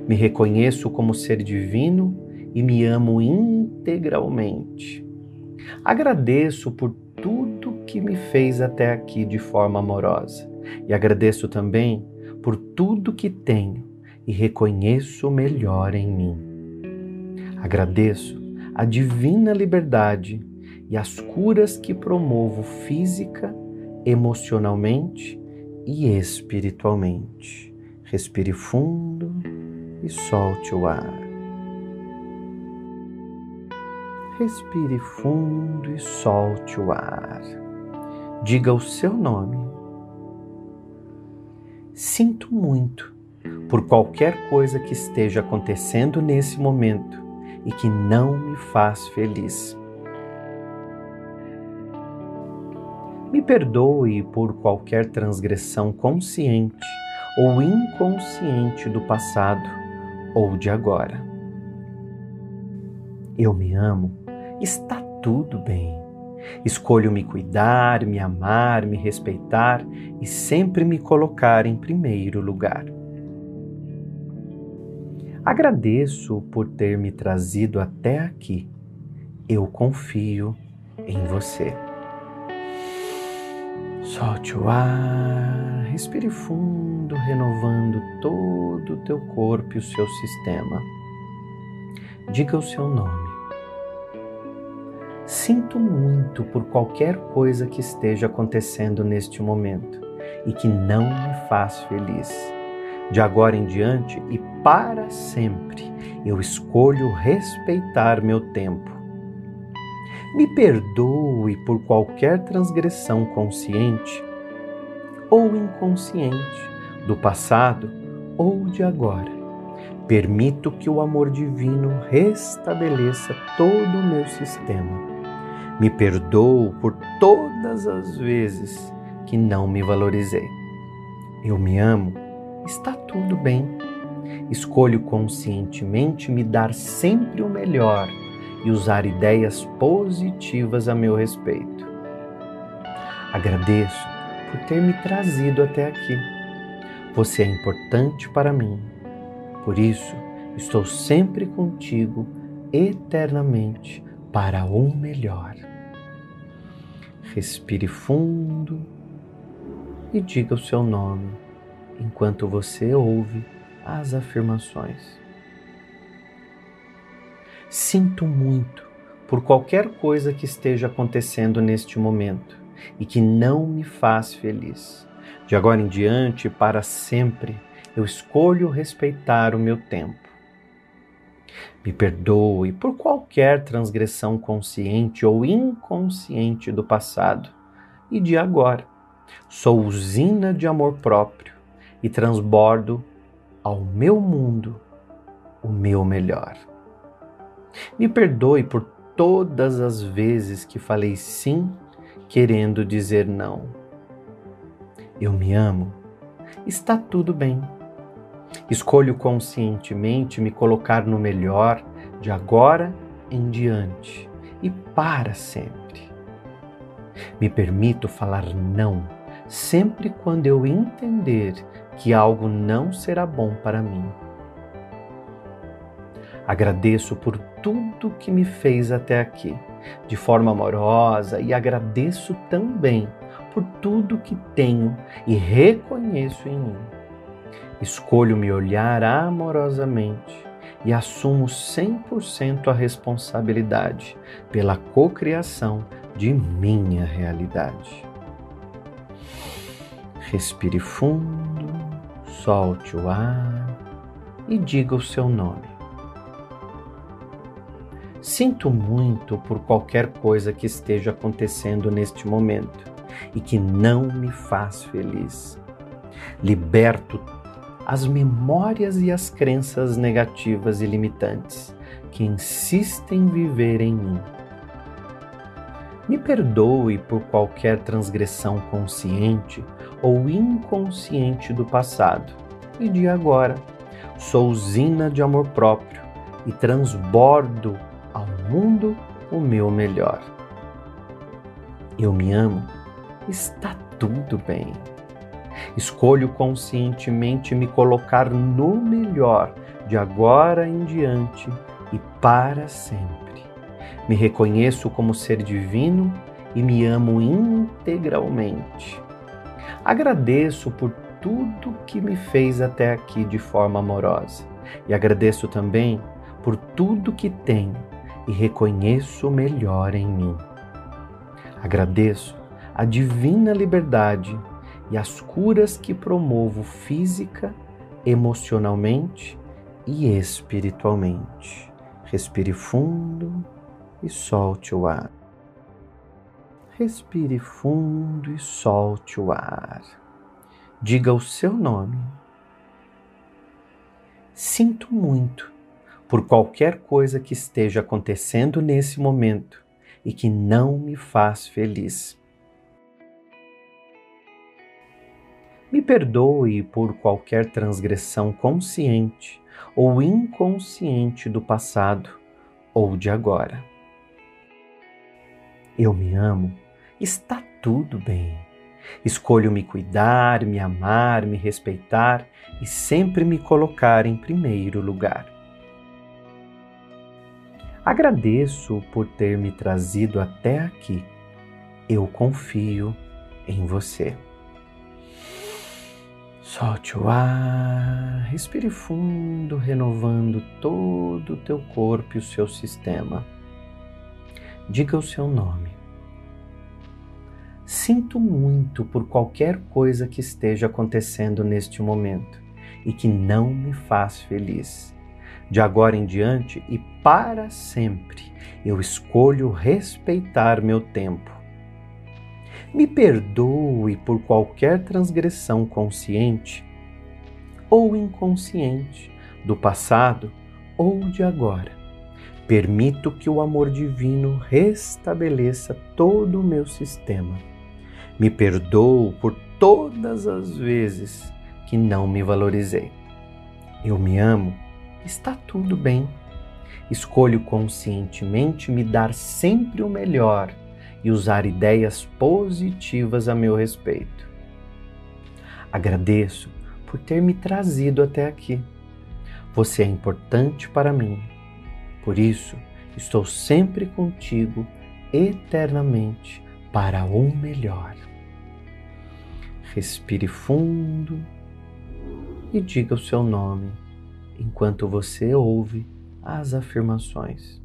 Me reconheço como ser divino e me amo integralmente. Agradeço por tudo que me fez até aqui de forma amorosa e agradeço também por tudo que tenho e reconheço o melhor em mim. Agradeço a divina liberdade e as curas que promovo física, emocionalmente e espiritualmente. Respire fundo e solte o ar. Respire fundo e solte o ar. Diga o seu nome. Sinto muito por qualquer coisa que esteja acontecendo nesse momento e que não me faz feliz. Me perdoe por qualquer transgressão consciente ou inconsciente do passado ou de agora. Eu me amo, está tudo bem. Escolho me cuidar, me amar, me respeitar e sempre me colocar em primeiro lugar. Agradeço por ter me trazido até aqui. Eu confio em você. Solte o ar, respire fundo, renovando todo o teu corpo e o seu sistema. Diga o seu nome. Sinto muito por qualquer coisa que esteja acontecendo neste momento e que não me faz feliz. De agora em diante e para sempre, eu escolho respeitar meu tempo me perdoe por qualquer transgressão consciente ou inconsciente do passado ou de agora. Permito que o amor divino restabeleça todo o meu sistema. Me perdoo por todas as vezes que não me valorizei. Eu me amo, está tudo bem. Escolho conscientemente me dar sempre o melhor e usar ideias positivas a meu respeito. Agradeço por ter me trazido até aqui. Você é importante para mim. Por isso, estou sempre contigo eternamente para o melhor. Respire fundo e diga o seu nome enquanto você ouve as afirmações. Sinto muito por qualquer coisa que esteja acontecendo neste momento e que não me faz feliz. De agora em diante, para sempre, eu escolho respeitar o meu tempo. Me perdoe por qualquer transgressão consciente ou inconsciente do passado e de agora. Sou usina de amor próprio e transbordo ao meu mundo o meu melhor. Me perdoe por todas as vezes que falei sim querendo dizer não. Eu me amo, está tudo bem. Escolho conscientemente me colocar no melhor de agora em diante e para sempre. Me permito falar não sempre quando eu entender que algo não será bom para mim. Agradeço por tudo que me fez até aqui, de forma amorosa, e agradeço também por tudo que tenho e reconheço em mim. Escolho me olhar amorosamente e assumo 100% a responsabilidade pela cocriação de minha realidade. Respire fundo, solte o ar e diga o seu nome. Sinto muito por qualquer coisa que esteja acontecendo neste momento e que não me faz feliz. Liberto as memórias e as crenças negativas e limitantes que insistem em viver em mim. Me perdoe por qualquer transgressão consciente ou inconsciente do passado e de agora. Sou usina de amor próprio e transbordo ao mundo o meu melhor. Eu me amo, está tudo bem. Escolho conscientemente me colocar no melhor de agora em diante e para sempre. Me reconheço como ser divino e me amo integralmente. Agradeço por tudo que me fez até aqui de forma amorosa e agradeço também por tudo que tenho e reconheço o melhor em mim. Agradeço a divina liberdade e as curas que promovo física, emocionalmente e espiritualmente. Respire fundo e solte o ar. Respire fundo e solte o ar. Diga o seu nome. Sinto muito por qualquer coisa que esteja acontecendo nesse momento e que não me faz feliz. Me perdoe por qualquer transgressão consciente ou inconsciente do passado ou de agora. Eu me amo, está tudo bem. Escolho me cuidar, me amar, me respeitar e sempre me colocar em primeiro lugar. Agradeço por ter me trazido até aqui. Eu confio em você. Solte o ar, respire fundo, renovando todo o teu corpo e o seu sistema. Diga o seu nome. Sinto muito por qualquer coisa que esteja acontecendo neste momento e que não me faz feliz. De agora em diante e para sempre, eu escolho respeitar meu tempo. Me perdoe por qualquer transgressão consciente ou inconsciente do passado ou de agora. Permito que o amor divino restabeleça todo o meu sistema. Me perdoo por todas as vezes que não me valorizei. Eu me amo está tudo bem. Escolho conscientemente me dar sempre o melhor e usar ideias positivas a meu respeito. Agradeço por ter me trazido até aqui. Você é importante para mim. Por isso, estou sempre contigo eternamente para o melhor. Respire fundo e diga o seu nome enquanto você ouve as afirmações.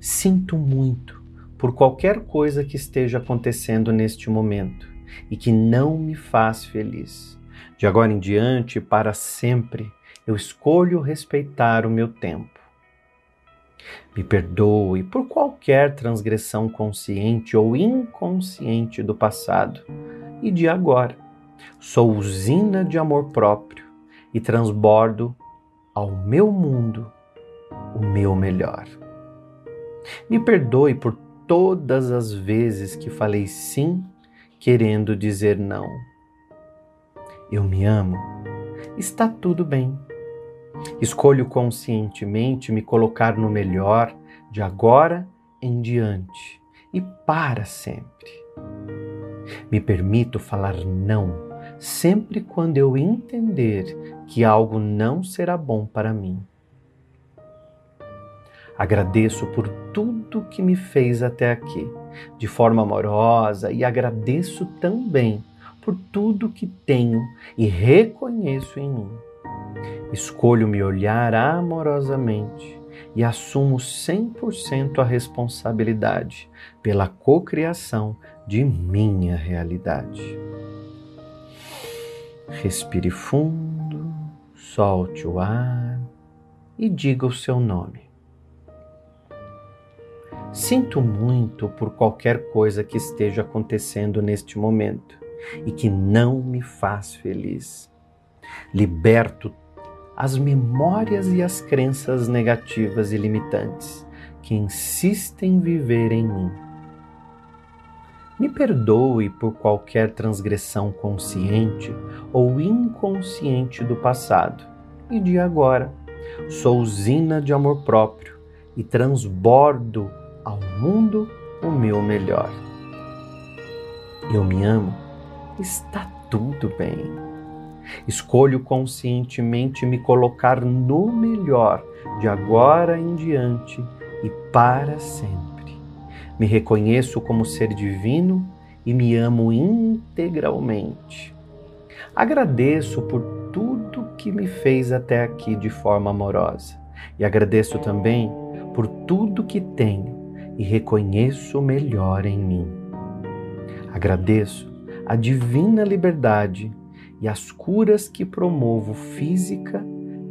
Sinto muito por qualquer coisa que esteja acontecendo neste momento e que não me faz feliz. De agora em diante, para sempre, eu escolho respeitar o meu tempo. Me perdoe por qualquer transgressão consciente ou inconsciente do passado e de agora. Sou usina de amor próprio e transbordo ao meu mundo o meu melhor. Me perdoe por todas as vezes que falei sim querendo dizer não. Eu me amo. Está tudo bem. Escolho conscientemente me colocar no melhor de agora em diante e para sempre. Me permito falar não sempre quando eu entender que algo não será bom para mim. Agradeço por tudo que me fez até aqui, de forma amorosa, e agradeço também por tudo que tenho e reconheço em mim. Escolho me olhar amorosamente e assumo 100% a responsabilidade pela cocriação de minha realidade. Respire fundo, solte o ar e diga o seu nome. Sinto muito por qualquer coisa que esteja acontecendo neste momento e que não me faz feliz. Liberto as memórias e as crenças negativas e limitantes que insistem em viver em mim. Me perdoe por qualquer transgressão consciente ou inconsciente do passado e de agora. Sou usina de amor próprio e transbordo ao mundo o meu melhor. Eu me amo, está tudo bem. Escolho conscientemente me colocar no melhor de agora em diante e para sempre. Me reconheço como ser divino e me amo integralmente. Agradeço por tudo que me fez até aqui de forma amorosa e agradeço também por tudo que tenho e reconheço o melhor em mim. Agradeço a divina liberdade e as curas que promovo física,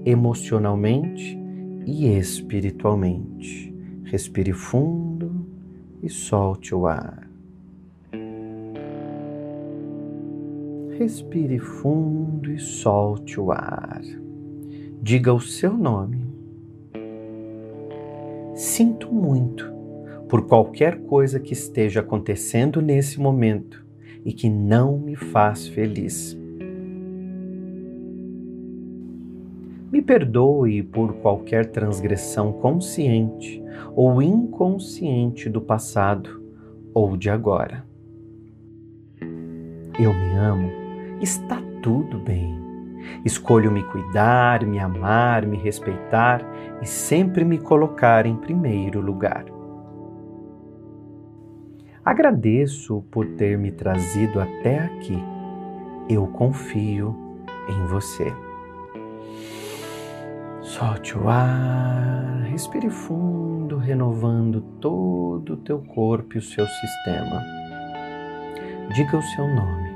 emocionalmente e espiritualmente. Respire fundo e solte o ar. Respire fundo e solte o ar. Diga o seu nome. Sinto muito por qualquer coisa que esteja acontecendo nesse momento e que não me faz feliz. Me perdoe por qualquer transgressão consciente ou inconsciente do passado ou de agora. Eu me amo, está tudo bem. Escolho me cuidar, me amar, me respeitar e sempre me colocar em primeiro lugar. Agradeço por ter me trazido até aqui. Eu confio em você. Solte o ar, respire fundo, renovando todo o teu corpo e o seu sistema. Diga o seu nome.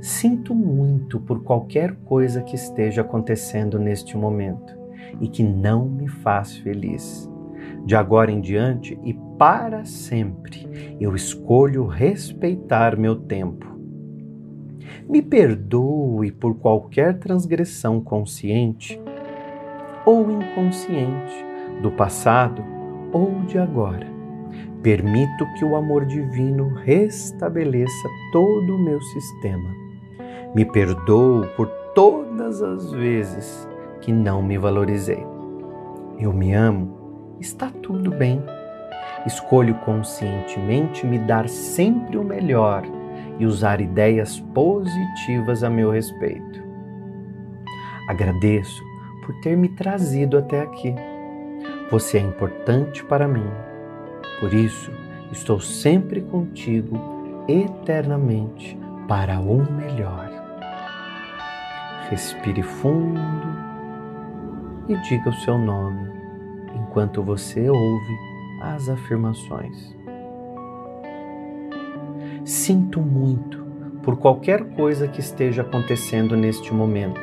Sinto muito por qualquer coisa que esteja acontecendo neste momento e que não me faz feliz. De agora em diante e para sempre, eu escolho respeitar meu tempo. Me perdoe por qualquer transgressão consciente ou inconsciente do passado ou de agora. Permito que o amor divino restabeleça todo o meu sistema. Me perdoo por todas as vezes que não me valorizei. Eu me amo está tudo bem. Escolho conscientemente me dar sempre o melhor e usar ideias positivas a meu respeito. Agradeço por ter me trazido até aqui. Você é importante para mim. Por isso, estou sempre contigo eternamente para o melhor. Respire fundo e diga o seu nome enquanto você ouve as afirmações. Sinto muito por qualquer coisa que esteja acontecendo neste momento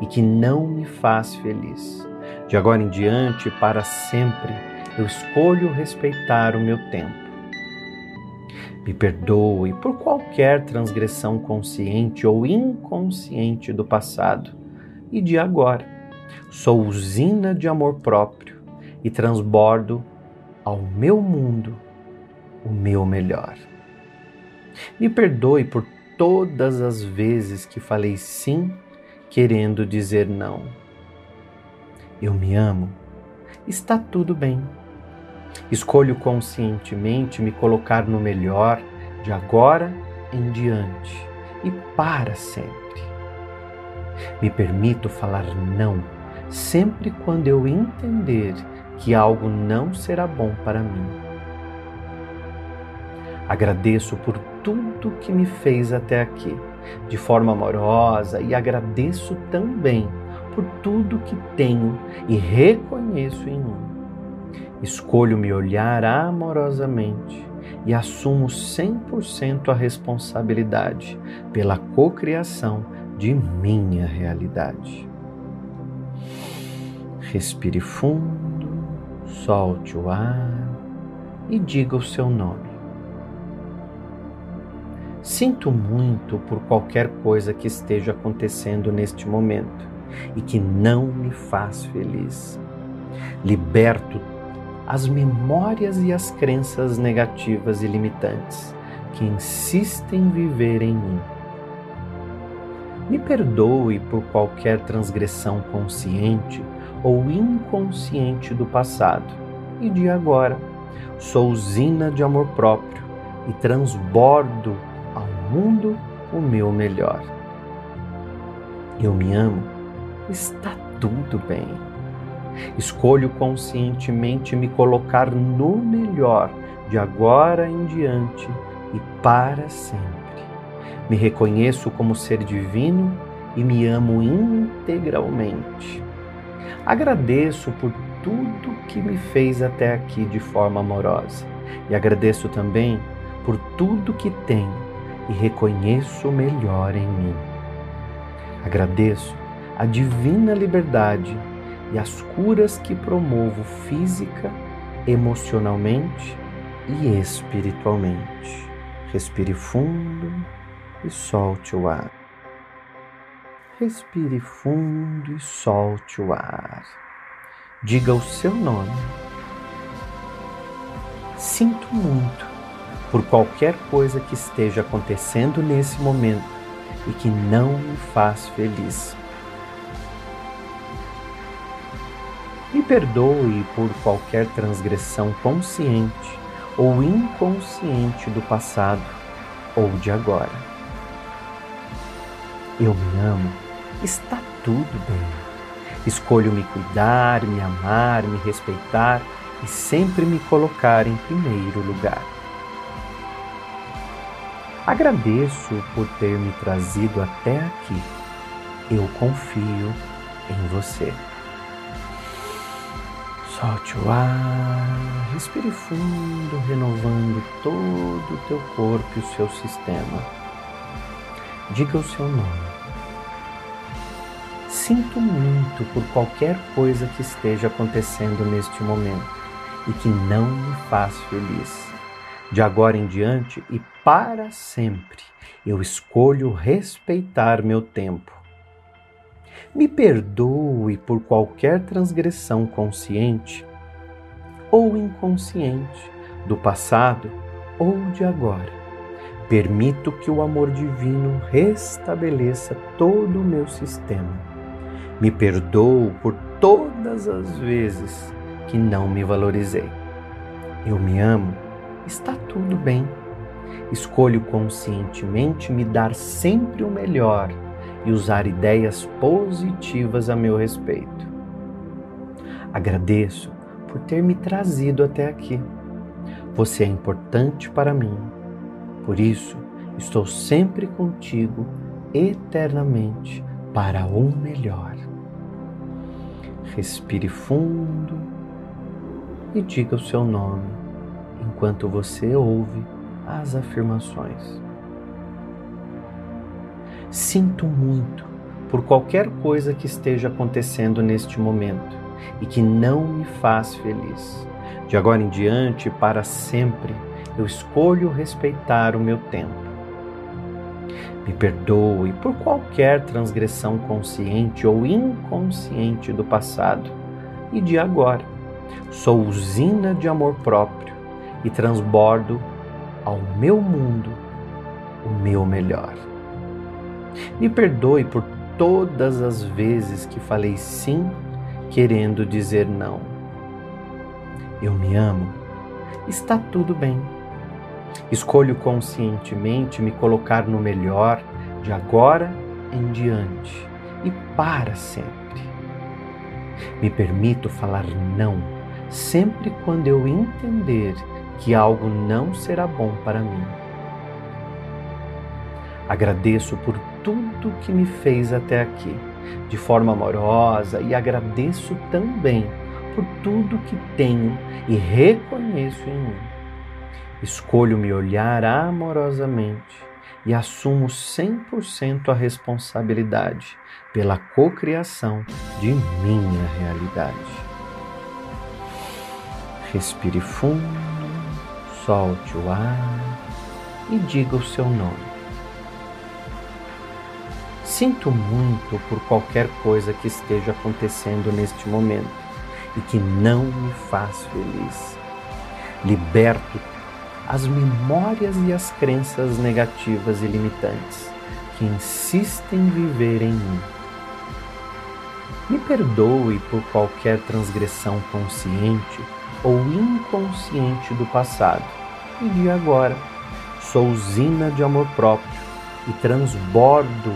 e que não me faz feliz. De agora em diante, para sempre, eu escolho respeitar o meu tempo. Me perdoe por qualquer transgressão consciente ou inconsciente do passado e de agora. Sou usina de amor próprio e transbordo ao meu mundo o meu melhor. Me perdoe por todas as vezes que falei sim querendo dizer não. Eu me amo, está tudo bem. Escolho conscientemente me colocar no melhor de agora em diante e para sempre. Me permito falar não sempre quando eu entender que algo não será bom para mim. Agradeço por tudo que me fez até aqui, de forma amorosa, e agradeço também por tudo que tenho e reconheço em mim. Escolho me olhar amorosamente e assumo 100% a responsabilidade pela cocriação de minha realidade. Respire fundo, solte o ar e diga o seu nome. Sinto muito por qualquer coisa que esteja acontecendo neste momento e que não me faz feliz. Liberto as memórias e as crenças negativas e limitantes que insistem em viver em mim. Me perdoe por qualquer transgressão consciente ou inconsciente do passado e de agora. Sou usina de amor próprio e transbordo mundo o meu melhor. Eu me amo, está tudo bem. Escolho conscientemente me colocar no melhor de agora em diante e para sempre. Me reconheço como ser divino e me amo integralmente. Agradeço por tudo que me fez até aqui de forma amorosa e agradeço também por tudo que tenho e reconheço melhor em mim. Agradeço a divina liberdade e as curas que promovo física, emocionalmente e espiritualmente. Respire fundo e solte o ar. Respire fundo e solte o ar. Diga o seu nome. Sinto muito por qualquer coisa que esteja acontecendo nesse momento e que não me faz feliz. Me perdoe por qualquer transgressão consciente ou inconsciente do passado ou de agora. Eu me amo, está tudo bem. Escolho me cuidar, me amar, me respeitar e sempre me colocar em primeiro lugar. Agradeço por ter me trazido até aqui. Eu confio em você. Solte o ar, respire fundo, renovando todo o teu corpo e o seu sistema. Diga o seu nome. Sinto muito por qualquer coisa que esteja acontecendo neste momento e que não me faz feliz. De agora em diante e para sempre, eu escolho respeitar meu tempo. Me perdoe por qualquer transgressão consciente ou inconsciente do passado ou de agora. Permito que o amor divino restabeleça todo o meu sistema. Me perdoo por todas as vezes que não me valorizei. Eu me amo está tudo bem. Escolho conscientemente me dar sempre o melhor e usar ideias positivas a meu respeito. Agradeço por ter me trazido até aqui. Você é importante para mim. Por isso, Estou sempre contigo eternamente para o melhor. Respire fundo e diga o seu nome enquanto você ouve as afirmações. Sinto muito por qualquer coisa que esteja acontecendo neste momento e que não me faz feliz. De agora em diante, para sempre, eu escolho respeitar o meu tempo. Me perdoe por qualquer transgressão consciente ou inconsciente do passado e de agora. Sou usina de amor próprio e transbordo ao meu mundo o meu melhor. Me perdoe por todas as vezes que falei sim querendo dizer não. Eu me amo, está tudo bem. Escolho conscientemente me colocar no melhor de agora em diante e para sempre. Me permito falar não sempre quando eu entender que algo não será bom para mim. Agradeço por tudo que me fez até aqui, de forma amorosa, e agradeço também por tudo que tenho e reconheço em mim. Escolho me olhar amorosamente e assumo 100% a responsabilidade pela cocriação de minha realidade. Respire fundo, solte o ar e diga o seu nome. Sinto muito por qualquer coisa que esteja acontecendo neste momento e que não me faz feliz. Liberto as memórias e as crenças negativas e limitantes que insistem em viver em mim. Me perdoe por qualquer transgressão consciente ou inconsciente do passado e de agora. Sou usina de amor próprio e transbordo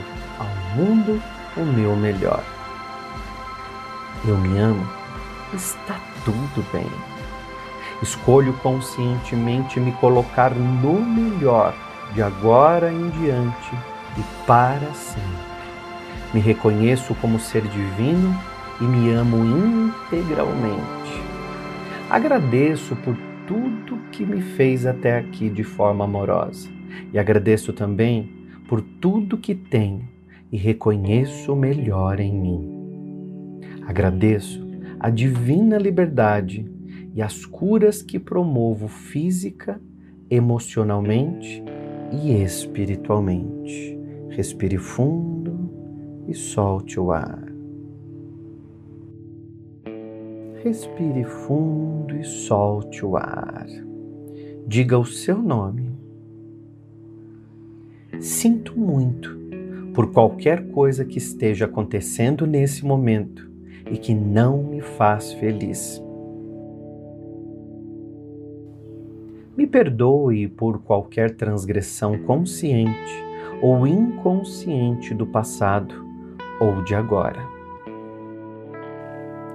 mundo o meu melhor. Eu me amo, está tudo bem. Escolho conscientemente me colocar no melhor de agora em diante e para sempre. Me reconheço como ser divino e me amo integralmente. Agradeço por tudo que me fez até aqui de forma amorosa e agradeço também por tudo que tenho e reconheço o melhor em mim. Agradeço a divina liberdade e as curas que promovo física, emocionalmente e espiritualmente. Respire fundo e solte o ar. Respire fundo e solte o ar. Diga o seu nome. Sinto muito por qualquer coisa que esteja acontecendo nesse momento e que não me faz feliz. Me perdoe por qualquer transgressão consciente ou inconsciente do passado ou de agora.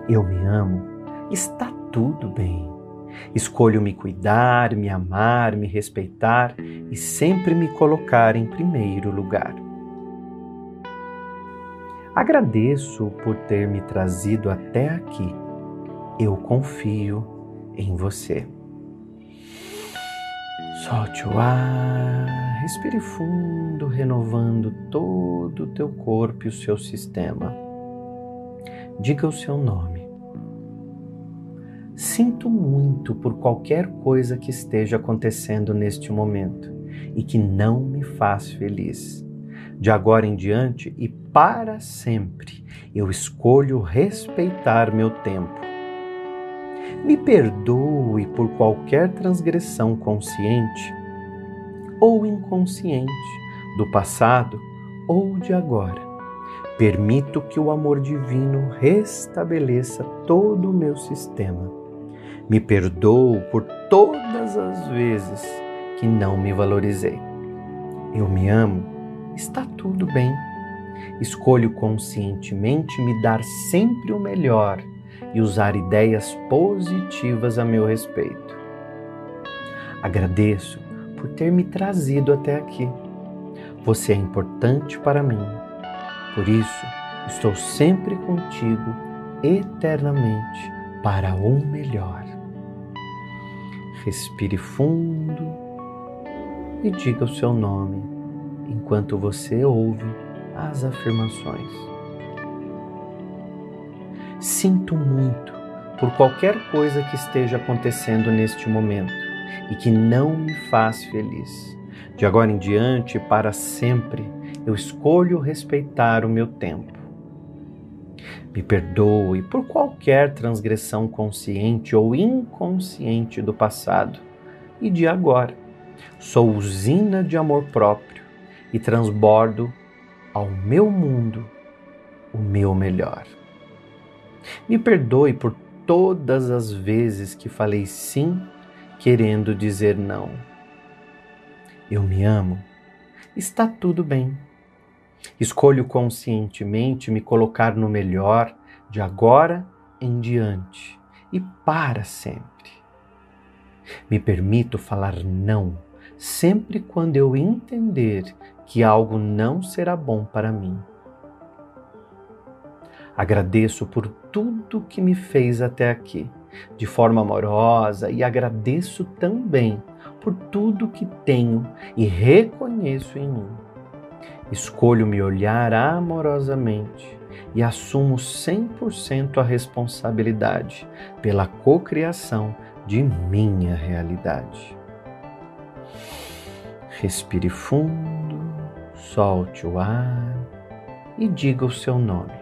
Eu me amo, está tudo bem. Escolho me cuidar, me amar, me respeitar e sempre me colocar em primeiro lugar. Agradeço por ter me trazido até aqui. Eu confio em você. Solte o ar, respire fundo, renovando todo o teu corpo e o seu sistema. Diga o seu nome. Sinto muito por qualquer coisa que esteja acontecendo neste momento e que não me faz feliz. De agora em diante e para sempre, eu escolho respeitar meu tempo. Me perdoe por qualquer transgressão consciente ou inconsciente do passado ou de agora. Permito que o amor divino restabeleça todo o meu sistema. Me perdoo por todas as vezes que não me valorizei. Eu me amo está tudo bem. Escolho conscientemente me dar sempre o melhor e usar ideias positivas a meu respeito. Agradeço por ter me trazido até aqui Você é importante para mim. Por isso, estou sempre contigo eternamente para o melhor. Respire fundo e diga o seu nome enquanto você ouve as afirmações. Sinto muito por qualquer coisa que esteja acontecendo neste momento e que não me faz feliz. De agora em diante, para sempre, eu escolho respeitar o meu tempo. Me perdoe por qualquer transgressão consciente ou inconsciente do passado e de agora. Sou usina de amor próprio e transbordo ao meu mundo o meu melhor. Me perdoe por todas as vezes que falei sim querendo dizer não. Eu me amo. Está tudo bem. Escolho conscientemente me colocar no melhor de agora em diante e para sempre. Me permito falar não sempre quando eu entender que algo não será bom para mim. Agradeço por tudo que me fez até aqui, de forma amorosa, e agradeço também por tudo que tenho e reconheço em mim. Escolho me olhar amorosamente e assumo 100% a responsabilidade pela cocriação de minha realidade. Respire fundo, solte o ar e diga o seu nome.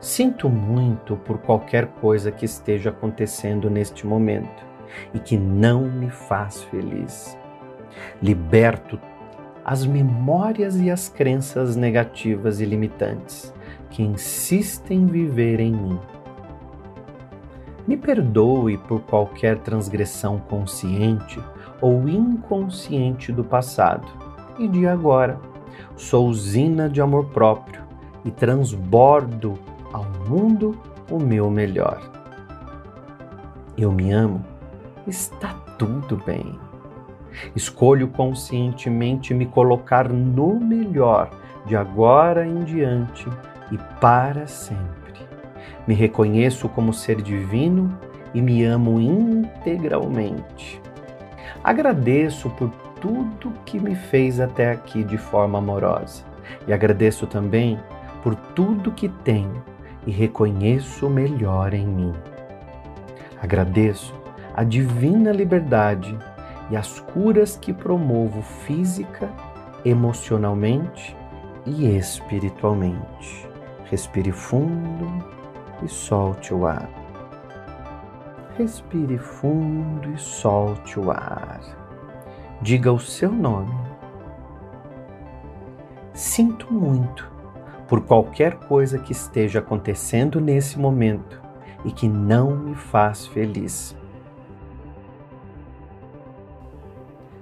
Sinto muito por qualquer coisa que esteja acontecendo neste momento e que não me faz feliz. Liberto as memórias e as crenças negativas e limitantes que insistem em viver em mim. Me perdoe por qualquer transgressão consciente ou inconsciente do passado e de agora. Sou usina de amor próprio e transbordo mundo o meu melhor. Eu me amo, está tudo bem. Escolho conscientemente me colocar no melhor de agora em diante e para sempre. Me reconheço como ser divino e me amo integralmente. Agradeço por tudo que me fez até aqui de forma amorosa e agradeço também por tudo que tenho e reconheço o melhor em mim. Agradeço a divina liberdade e as curas que promovo física, emocionalmente e espiritualmente. Respire fundo e solte o ar. Respire fundo e solte o ar. Diga o seu nome. Sinto muito por qualquer coisa que esteja acontecendo nesse momento e que não me faz feliz.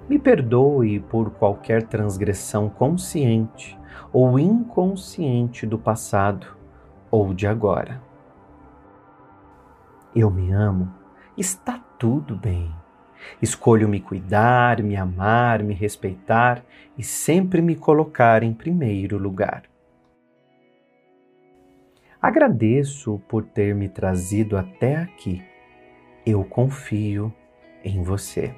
Me perdoe por qualquer transgressão consciente ou inconsciente do passado ou de agora. Eu me amo, está tudo bem. Escolho me cuidar, me amar, me respeitar e sempre me colocar em primeiro lugar. Agradeço por ter me trazido até aqui. Eu confio em você.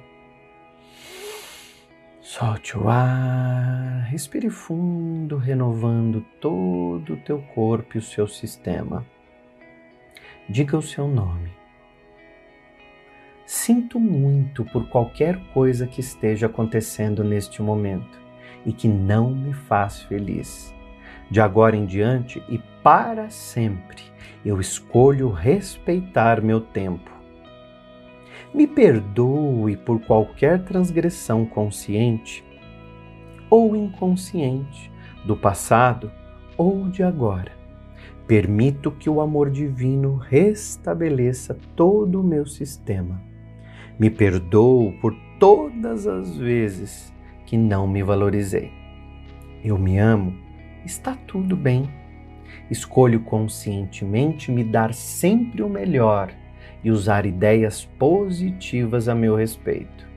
Solte o ar, respire fundo, renovando todo o teu corpo e o seu sistema. Diga o seu nome. Sinto muito por qualquer coisa que esteja acontecendo neste momento e que não me faz feliz. De agora em diante e para sempre, eu escolho respeitar meu tempo me perdoe por qualquer transgressão consciente ou inconsciente do passado ou de agora. Permito que o amor divino restabeleça todo o meu sistema. Me perdoo por todas as vezes que não me valorizei. Eu me amo, está tudo bem. Escolho conscientemente me dar sempre o melhor e usar ideias positivas a meu respeito.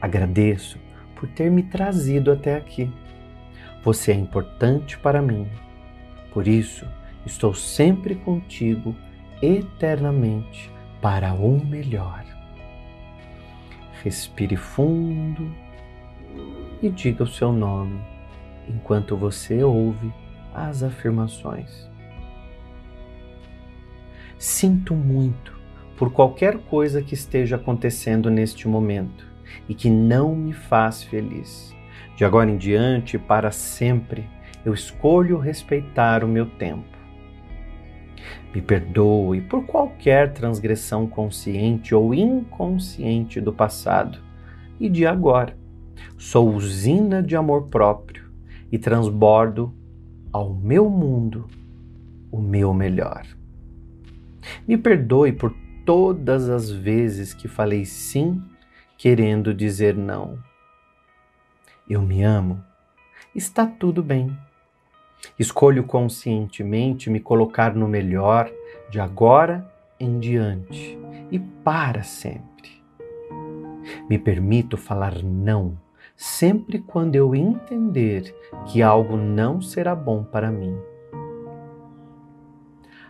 Agradeço por ter me trazido até aqui. Você é importante para mim. Por isso, estou sempre contigo eternamente para o melhor. Respire fundo e diga o seu nome enquanto você ouve as afirmações. Sinto muito por qualquer coisa que esteja acontecendo neste momento e que não me faz feliz. De agora em diante, para sempre, eu escolho respeitar o meu tempo. Me perdoe por qualquer transgressão consciente ou inconsciente do passado e de agora. Sou usina de amor próprio e transbordo ao meu mundo o meu melhor. Me perdoe por todas as vezes que falei sim querendo dizer não. Eu me amo. Está tudo bem. Escolho conscientemente me colocar no melhor de agora em diante e para sempre. Me permito falar não sempre quando eu entender que algo não será bom para mim.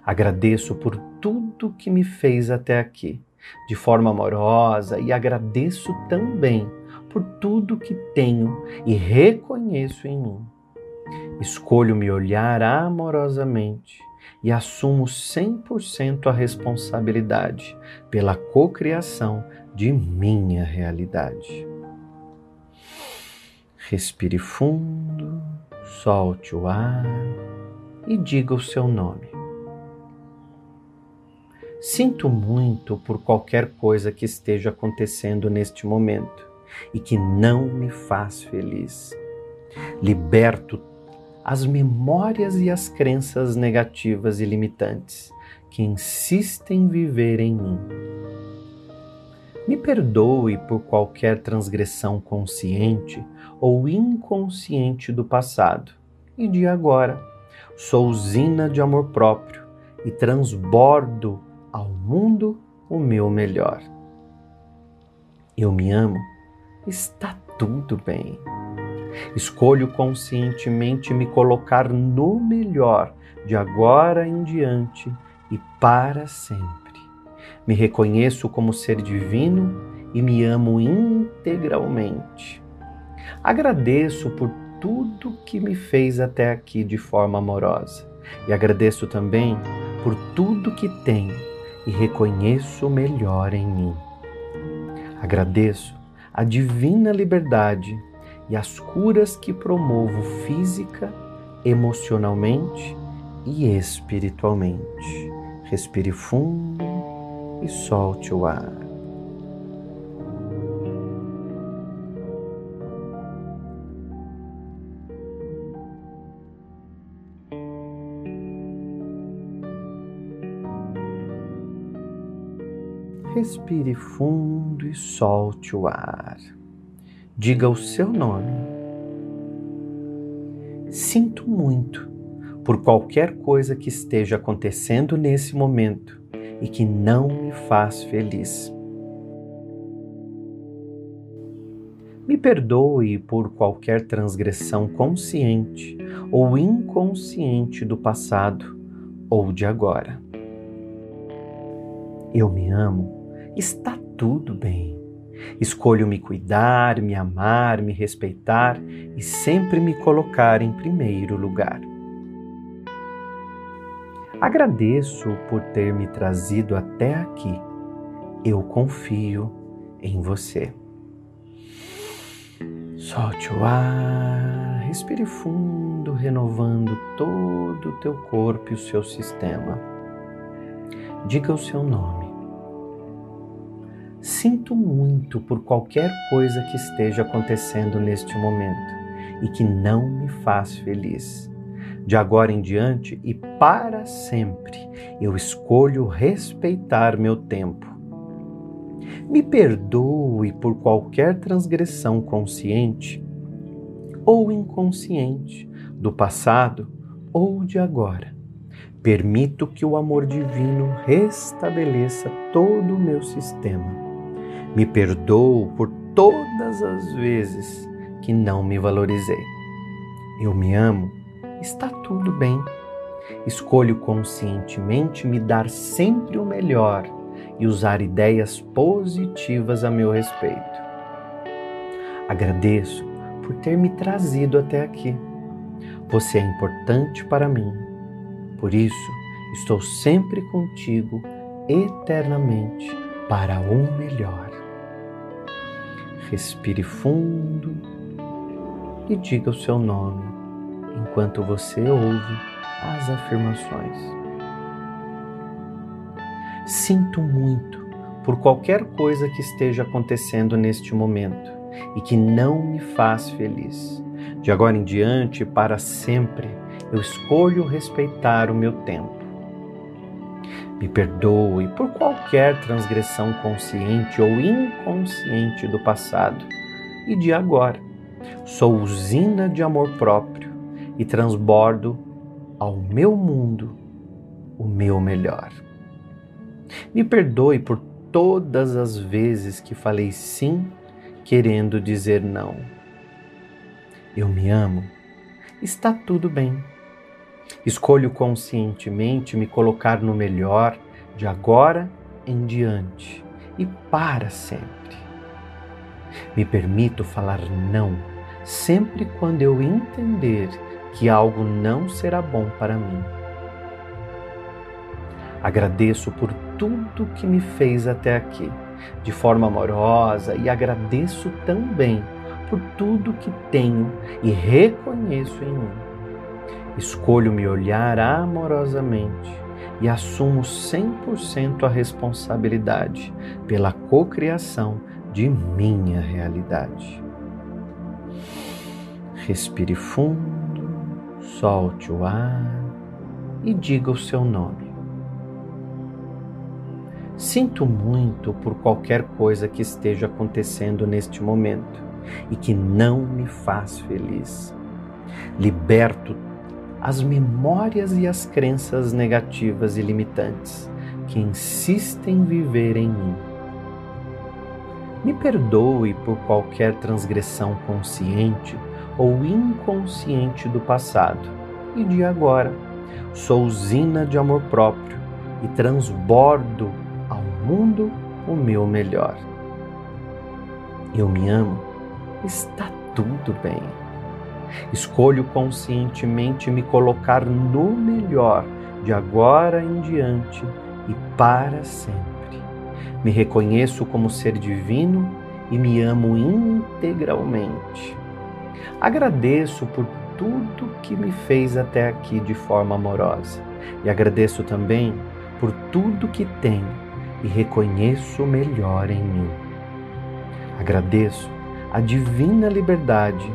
Agradeço por tudo que me fez até aqui, de forma amorosa, e agradeço também por tudo que tenho e reconheço em mim. Escolho me olhar amorosamente e assumo 100% a responsabilidade pela cocriação de minha realidade. Respire fundo, solte o ar e diga o seu nome. Sinto muito por qualquer coisa que esteja acontecendo neste momento e que não me faz feliz. Liberto as memórias e as crenças negativas e limitantes que insistem em viver em mim. Me perdoe por qualquer transgressão consciente ou inconsciente do passado e de agora. Sou usina de amor próprio e transbordo ao mundo o meu melhor. Eu me amo, está tudo bem. Escolho conscientemente me colocar no melhor de agora em diante e para sempre. Me reconheço como ser divino e me amo integralmente. Agradeço por tudo que me fez até aqui de forma amorosa e agradeço também por tudo que tenho e reconheço melhor em mim. Agradeço a divina liberdade e as curas que promovo física, emocionalmente e espiritualmente. Respire fundo e solte o ar. Respire fundo e solte o ar. Diga o seu nome. Sinto muito por qualquer coisa que esteja acontecendo nesse momento e que não me faz feliz. Me perdoe por qualquer transgressão consciente ou inconsciente do passado ou de agora. Eu me amo está tudo bem. Escolho me cuidar, me amar, me respeitar e sempre me colocar em primeiro lugar. Agradeço por ter me trazido até aqui. Eu confio em você. Solte o ar, respire fundo, renovando todo o teu corpo e o seu sistema. Diga o seu nome Sinto muito por qualquer coisa que esteja acontecendo neste momento e que não me faz feliz. De agora em diante e para sempre, eu escolho respeitar meu tempo. Me perdoe por qualquer transgressão consciente ou inconsciente do passado ou de agora. Permito que o amor divino restabeleça todo o meu sistema me perdoo por todas as vezes que não me valorizei. Eu me amo, está tudo bem. Escolho conscientemente me dar sempre o melhor e usar ideias positivas a meu respeito. Agradeço por ter me trazido até aqui. Você é importante para mim. Por isso, estou sempre contigo eternamente para o melhor. Respire fundo e diga o seu nome enquanto você ouve as afirmações. Sinto muito por qualquer coisa que esteja acontecendo neste momento e que não me faz feliz. De agora em diante, para sempre, eu escolho respeitar o meu tempo. Me perdoe por qualquer transgressão consciente ou inconsciente do passado e de agora. Sou usina de amor próprio e transbordo ao meu mundo o meu melhor. Me perdoe por todas as vezes que falei sim querendo dizer não. Eu me amo, está tudo bem. Escolho conscientemente me colocar no melhor de agora em diante e para sempre. Me permito falar não sempre quando eu entender que algo não será bom para mim. Agradeço por tudo que me fez até aqui, de forma amorosa, e agradeço também por tudo que tenho e reconheço em mim. Escolho me olhar amorosamente e assumo 100% a responsabilidade pela cocriação de minha realidade. Respire fundo solte o ar e diga o seu nome. Sinto muito por qualquer coisa que esteja acontecendo neste momento e que não me faz feliz. Liberto as memórias e as crenças negativas e limitantes que insistem em viver em mim. Me perdoe por qualquer transgressão consciente ou inconsciente do passado e de agora. Sou usina de amor próprio e transbordo ao mundo o meu melhor. Eu me amo, está tudo bem. Escolho conscientemente me colocar no melhor de agora em diante e para sempre. Me reconheço como ser divino e me amo integralmente. Agradeço por tudo que me fez até aqui de forma amorosa e agradeço também por tudo que tenho e reconheço o melhor em mim. Agradeço a divina liberdade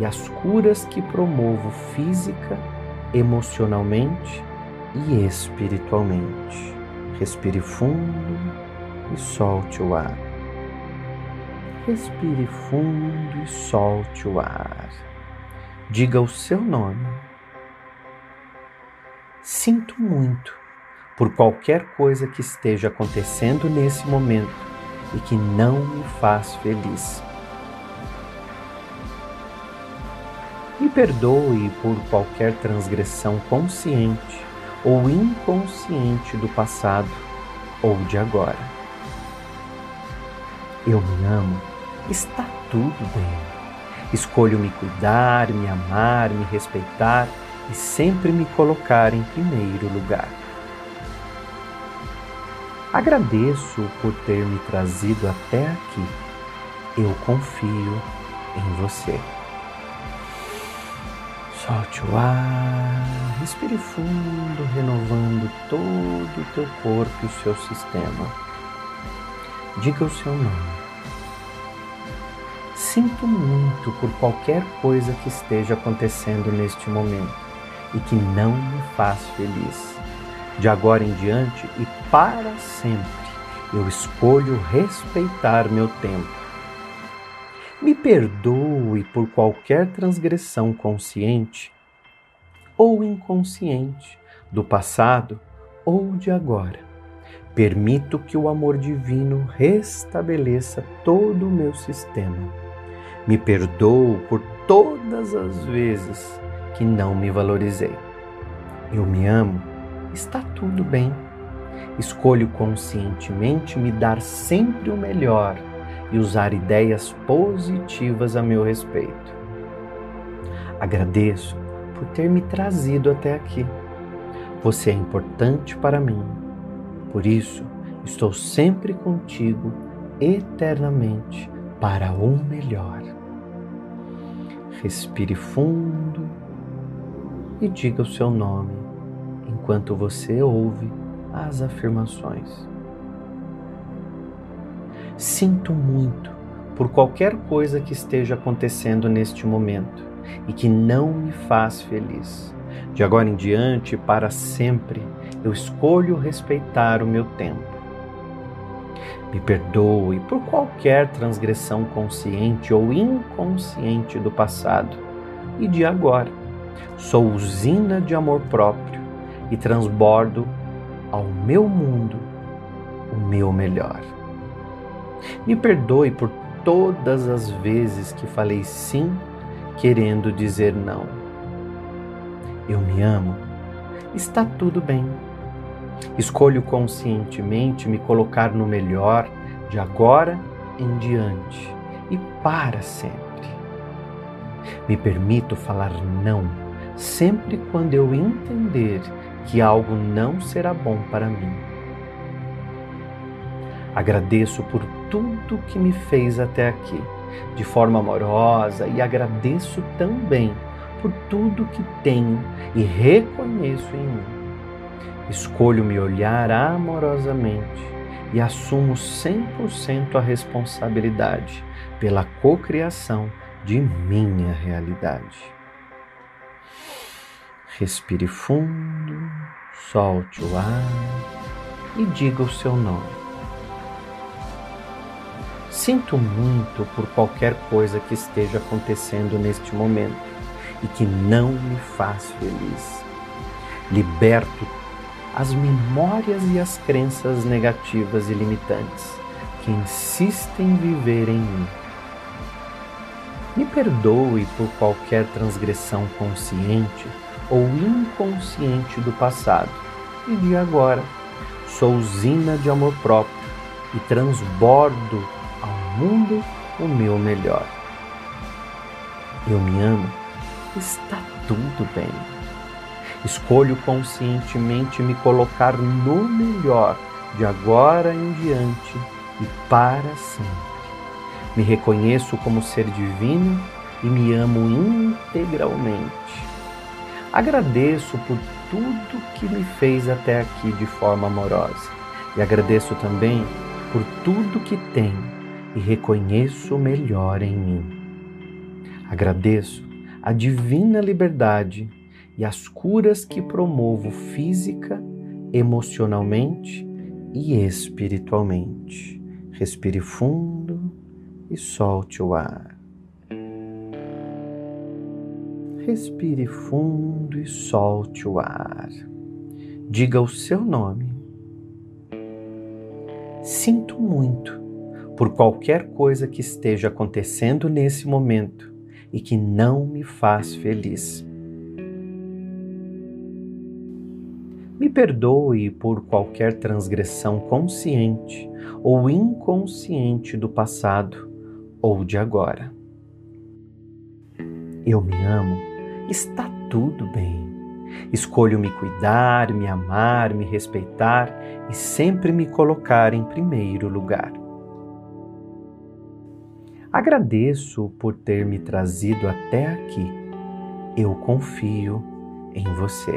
e as curas que promovo física, emocionalmente e espiritualmente. Respire fundo e solte o ar. Respire fundo e solte o ar. Diga o seu nome. Sinto muito por qualquer coisa que esteja acontecendo nesse momento e que não me faz feliz. Me perdoe por qualquer transgressão consciente ou inconsciente do passado ou de agora. Eu me amo está tudo bem. Escolho me cuidar, me amar, me respeitar e sempre me colocar em primeiro lugar. Agradeço por ter me trazido até aqui. Eu confio em você. Solte o ar, respire fundo, renovando todo o teu corpo e o seu sistema. Diga o seu nome. Sinto muito por qualquer coisa que esteja acontecendo neste momento e que não me faz feliz. De agora em diante e para sempre, eu escolho respeitar meu tempo. Me perdoe por qualquer transgressão consciente ou inconsciente do passado ou de agora. Permito que o amor divino restabeleça todo o meu sistema Me perdoo por todas as vezes que não me valorizei. Eu me amo, está tudo bem. Escolho conscientemente me dar sempre o melhor e usar ideias positivas a meu respeito. Agradeço por ter me trazido até aqui. Você é importante para mim. Por isso, estou sempre contigo eternamente para o melhor. Respire fundo e diga o seu nome enquanto você ouve as afirmações. Sinto muito por qualquer coisa que esteja acontecendo neste momento e que não me faz feliz. De agora em diante, para sempre, eu escolho respeitar o meu tempo. Me perdoe por qualquer transgressão consciente ou inconsciente do passado e de agora. Sou usina de amor próprio e transbordo ao meu mundo o meu melhor. Me perdoe por todas as vezes que falei sim querendo dizer não. Eu me amo. Está tudo bem. Escolho conscientemente me colocar no melhor de agora em diante e para sempre. Me permito falar não sempre quando eu entender que algo não será bom para mim. Agradeço por tudo que me fez até aqui, de forma amorosa, e agradeço também por tudo que tenho e reconheço em mim. Escolho me olhar amorosamente e assumo 100% a responsabilidade pela cocriação de minha realidade. Respire fundo, solte o ar e diga o seu nome. Sinto muito por qualquer coisa que esteja acontecendo neste momento e que não me faz feliz. Liberto as memórias e as crenças negativas e limitantes que insistem em viver em mim. Me perdoe por qualquer transgressão consciente ou inconsciente do passado e de agora. Sou usina de amor próprio e transbordo mundo o meu melhor. Eu me amo, está tudo bem. Escolho conscientemente me colocar no melhor de agora em diante e para sempre. Me reconheço como ser divino e me amo integralmente. Agradeço por tudo que me fez até aqui de forma amorosa e agradeço também por tudo que tenho e reconheço o melhor em mim. Agradeço a divina liberdade e as curas que promovo física, emocionalmente e espiritualmente. Respire fundo e solte o ar. Respire fundo e solte o ar. Diga o seu nome. Sinto muito por qualquer coisa que esteja acontecendo nesse momento e que não me faz feliz. Me perdoe por qualquer transgressão consciente ou inconsciente do passado ou de agora. Eu me amo, está tudo bem. Escolho me cuidar, me amar, me respeitar e sempre me colocar em primeiro lugar. Agradeço por ter me trazido até aqui. Eu confio em você.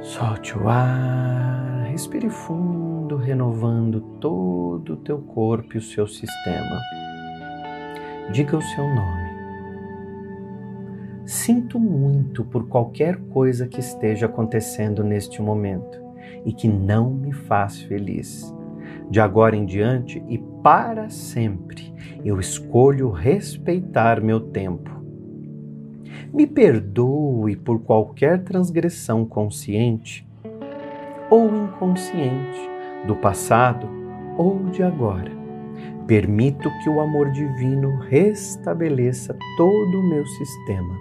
Solte o ar, respire fundo, renovando todo o teu corpo e o seu sistema. Diga o seu nome. Sinto muito por qualquer coisa que esteja acontecendo neste momento e que não me faz feliz de agora em diante e para sempre, eu escolho respeitar meu tempo. Me perdoe por qualquer transgressão consciente ou inconsciente do passado ou de agora. Permito que o amor divino restabeleça todo o meu sistema.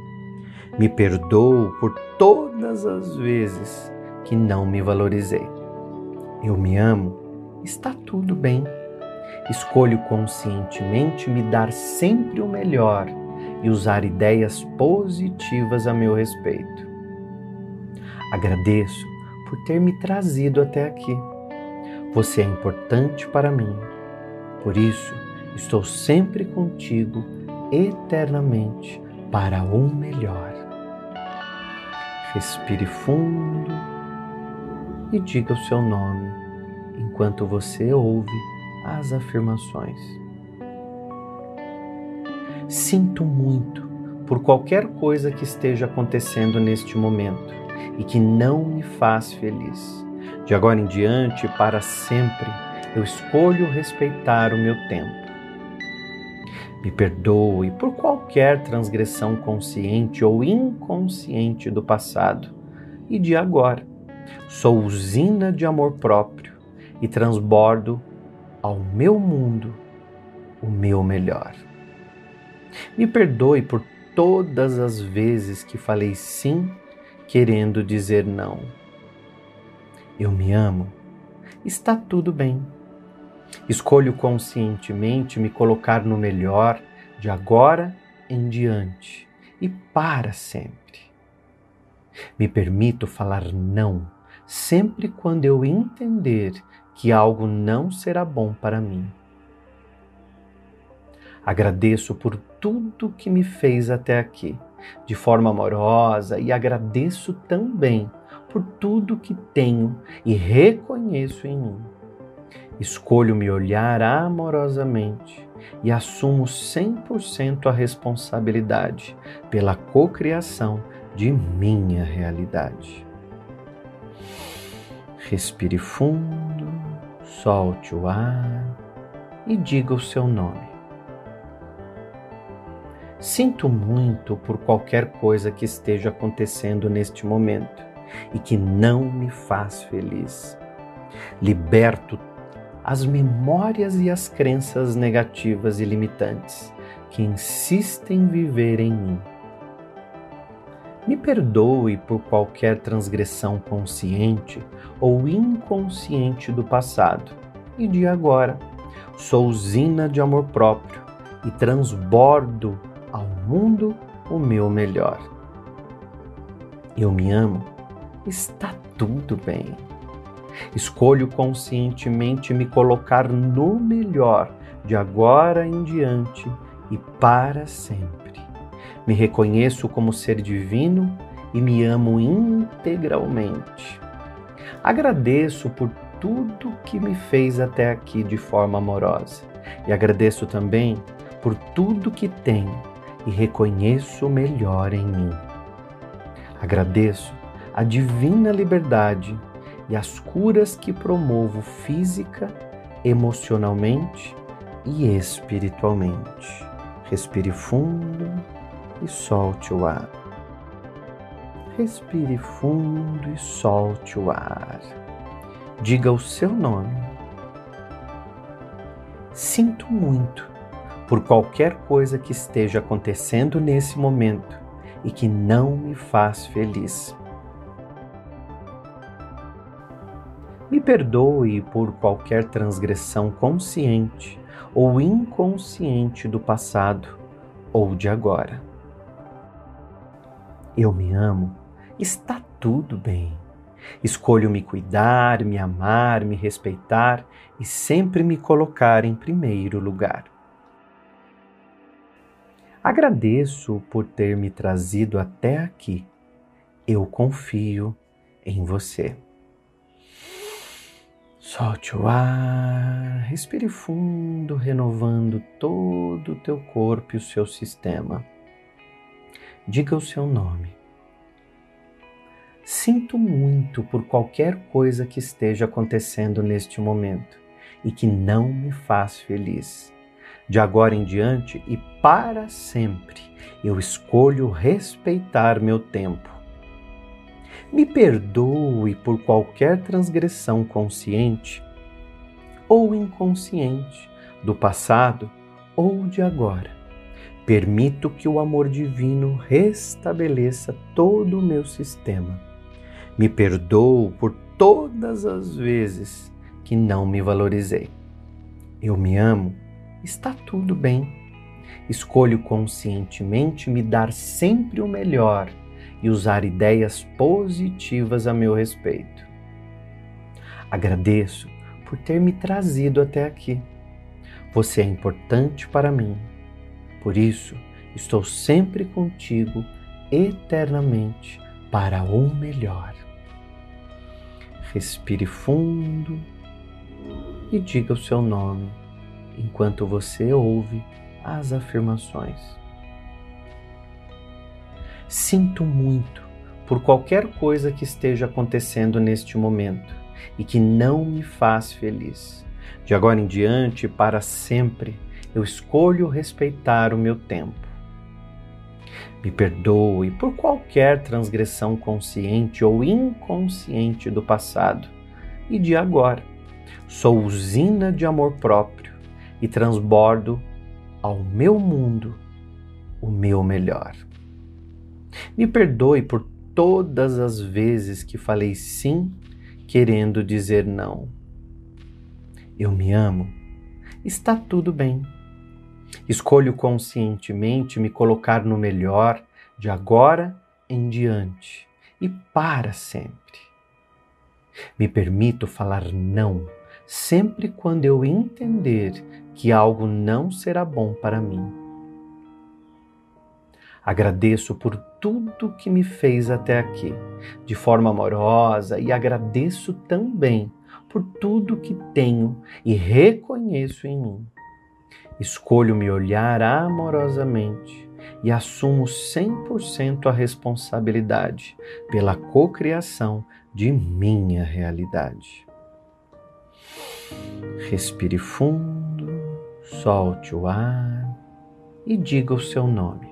Me perdoo por todas as vezes que não me valorizei. Eu me amo, está tudo bem. Escolho conscientemente me dar sempre o melhor e usar ideias positivas a meu respeito. Agradeço por ter me trazido até aqui. Você é importante para mim. Por isso, estou sempre contigo eternamente para o melhor. Respire fundo e diga o seu nome enquanto você ouve as afirmações. Sinto muito por qualquer coisa que esteja acontecendo neste momento e que não me faz feliz. De agora em diante, para sempre, eu escolho respeitar o meu tempo. Me perdoe por qualquer transgressão consciente ou inconsciente do passado e de agora. Sou usina de amor próprio e transbordo ao meu mundo o meu melhor. Me perdoe por todas as vezes que falei sim querendo dizer não. Eu me amo. Está tudo bem. Escolho conscientemente me colocar no melhor de agora em diante e para sempre. Me permito falar não sempre quando eu entender que algo não será bom para mim. Agradeço por tudo que me fez até aqui, de forma amorosa, e agradeço também por tudo que tenho e reconheço em mim. Escolho me olhar amorosamente e assumo 100% a responsabilidade pela cocriação de minha realidade. Respire fundo, solte o ar e diga o seu nome. Sinto muito por qualquer coisa que esteja acontecendo neste momento e que não me faz feliz. Liberto as memórias e as crenças negativas e limitantes que insistem em viver em mim. Me perdoe por qualquer transgressão consciente ou inconsciente do passado e de agora. Sou usina de amor próprio e transbordo ao mundo o meu melhor. Eu me amo, está tudo bem. Escolho conscientemente me colocar no melhor de agora em diante e para sempre. Me reconheço como ser divino e me amo integralmente. Agradeço por tudo que me fez até aqui de forma amorosa e agradeço também por tudo que tenho e reconheço o melhor em mim. Agradeço a divina liberdade e as curas que promovo física, emocionalmente e espiritualmente. Respire fundo e solte o ar. Respire fundo e solte o ar. Diga o seu nome. Sinto muito por qualquer coisa que esteja acontecendo nesse momento e que não me faz feliz. Me perdoe por qualquer transgressão consciente ou inconsciente do passado ou de agora. Eu me amo, está tudo bem. Escolho me cuidar, me amar, me respeitar e sempre me colocar em primeiro lugar. Agradeço por ter me trazido até aqui. Eu confio em você. Solte o ar, respire fundo, renovando todo o teu corpo e o seu sistema. Diga o seu nome. Sinto muito por qualquer coisa que esteja acontecendo neste momento e que não me faz feliz. De agora em diante e para sempre, eu escolho respeitar meu tempo. Me perdoe por qualquer transgressão consciente ou inconsciente do passado ou de agora. Permito que o amor divino restabeleça todo o meu sistema. Me perdoo por todas as vezes que não me valorizei. Eu me amo, está tudo bem. Escolho conscientemente me dar sempre o melhor e usar ideias positivas a meu respeito. Agradeço por ter me trazido até aqui. Você é importante para mim. Por isso, estou sempre contigo eternamente para o melhor. Respire fundo e diga o seu nome enquanto você ouve as afirmações. Sinto muito por qualquer coisa que esteja acontecendo neste momento e que não me faz feliz. De agora em diante, para sempre, eu escolho respeitar o meu tempo. Me perdoe por qualquer transgressão consciente ou inconsciente do passado e de agora. Sou usina de amor próprio e transbordo ao meu mundo o meu melhor. Me perdoe por todas as vezes que falei sim querendo dizer não. Eu me amo. Está tudo bem. Escolho conscientemente me colocar no melhor de agora em diante e para sempre. Me permito falar não sempre quando eu entender que algo não será bom para mim. Agradeço por tudo que me fez até aqui, de forma amorosa, e agradeço também por tudo que tenho e reconheço em mim. Escolho me olhar amorosamente e assumo 100% a responsabilidade pela cocriação de minha realidade. Respire fundo, solte o ar e diga o seu nome.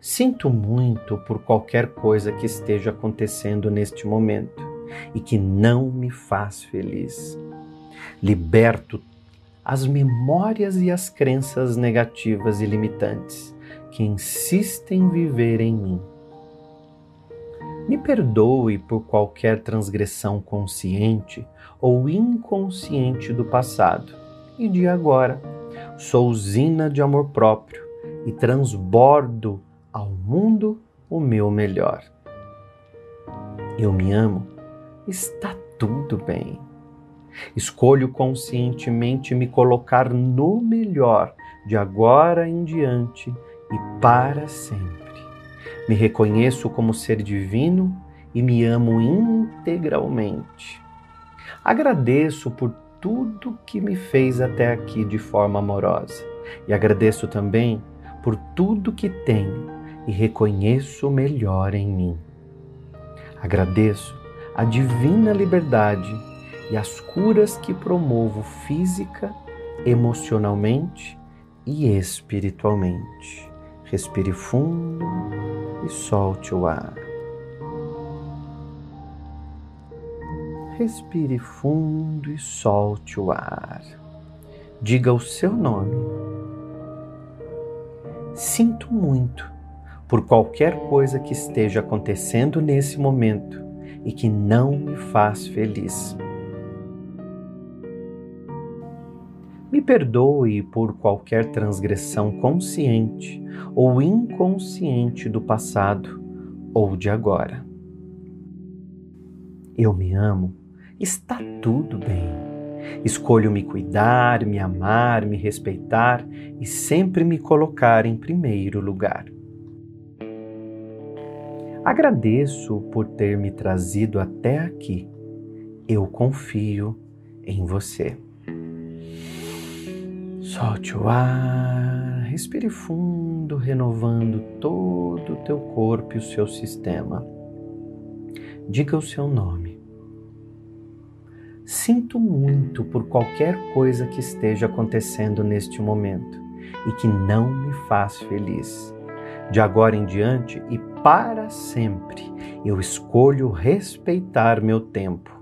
Sinto muito por qualquer coisa que esteja acontecendo neste momento e que não me faz feliz. Liberto as memórias e as crenças negativas e limitantes que insistem em viver em mim. Me perdoe por qualquer transgressão consciente ou inconsciente do passado e de agora. Sou usina de amor próprio e transbordo ao mundo o meu melhor. Eu me amo, está tudo bem. Escolho conscientemente me colocar no melhor de agora em diante e para sempre. Me reconheço como ser divino e me amo integralmente. Agradeço por tudo que me fez até aqui de forma amorosa e agradeço também por tudo que tenho e reconheço o melhor em mim. Agradeço a divina liberdade e as curas que promovo física, emocionalmente e espiritualmente. Respire fundo e solte o ar. Respire fundo e solte o ar. Diga o seu nome. Sinto muito por qualquer coisa que esteja acontecendo nesse momento e que não me faz feliz. Me perdoe por qualquer transgressão consciente ou inconsciente do passado ou de agora. Eu me amo, está tudo bem. Escolho me cuidar, me amar, me respeitar e sempre me colocar em primeiro lugar. Agradeço por ter me trazido até aqui. Eu confio em você. Solte o ar, respire fundo, renovando todo o teu corpo e o seu sistema. Diga o seu nome. Sinto muito por qualquer coisa que esteja acontecendo neste momento e que não me faz feliz. De agora em diante e para sempre, eu escolho respeitar meu tempo.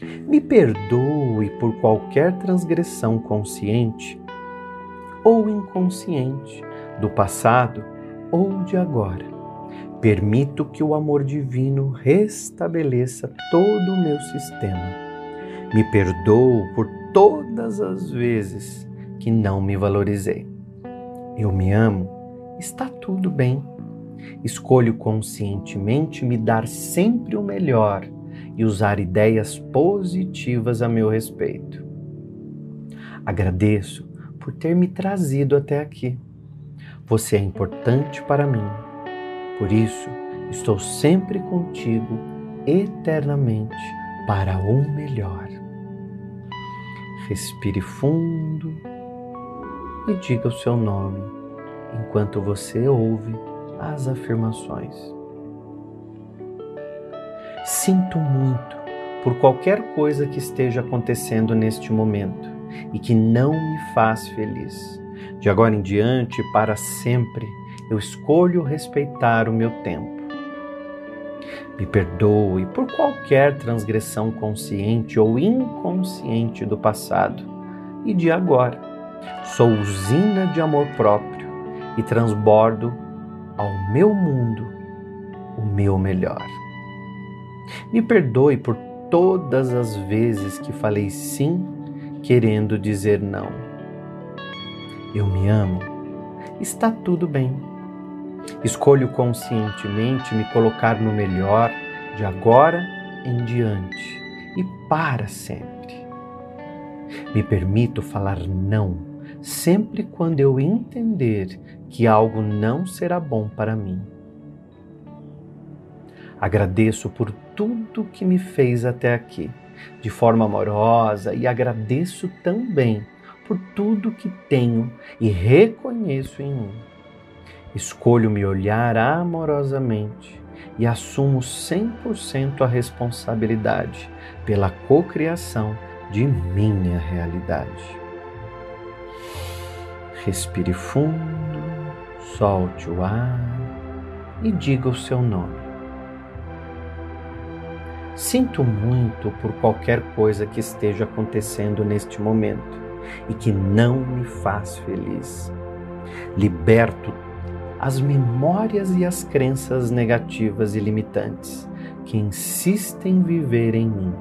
Me perdoe por qualquer transgressão consciente ou inconsciente do passado ou de agora. Permito que o amor divino restabeleça todo o meu sistema. Me perdoo por todas as vezes que não me valorizei. Eu me amo, está tudo bem. Escolho conscientemente me dar sempre o melhor e usar ideias positivas a meu respeito. Agradeço por ter me trazido até aqui. Você é importante para mim. Por isso, estou sempre contigo eternamente para o melhor. Respire fundo e diga o seu nome enquanto você ouve as afirmações. Sinto muito por qualquer coisa que esteja acontecendo neste momento e que não me faz feliz. De agora em diante, para sempre, eu escolho respeitar o meu tempo. Me perdoe por qualquer transgressão consciente ou inconsciente do passado e de agora. Sou usina de amor próprio e transbordo ao meu mundo o meu melhor. Me perdoe por todas as vezes que falei sim querendo dizer não. Eu me amo, está tudo bem. Escolho conscientemente me colocar no melhor de agora em diante e para sempre. Me permito falar não sempre quando eu entender que algo não será bom para mim. Agradeço por tudo que me fez até aqui, de forma amorosa, e agradeço também por tudo que tenho e reconheço em mim. Escolho me olhar amorosamente e assumo 100% a responsabilidade pela cocriação de minha realidade. Respire fundo, solte o ar e diga o seu nome. Sinto muito por qualquer coisa que esteja acontecendo neste momento e que não me faz feliz. Liberto as memórias e as crenças negativas e limitantes que insistem em viver em mim.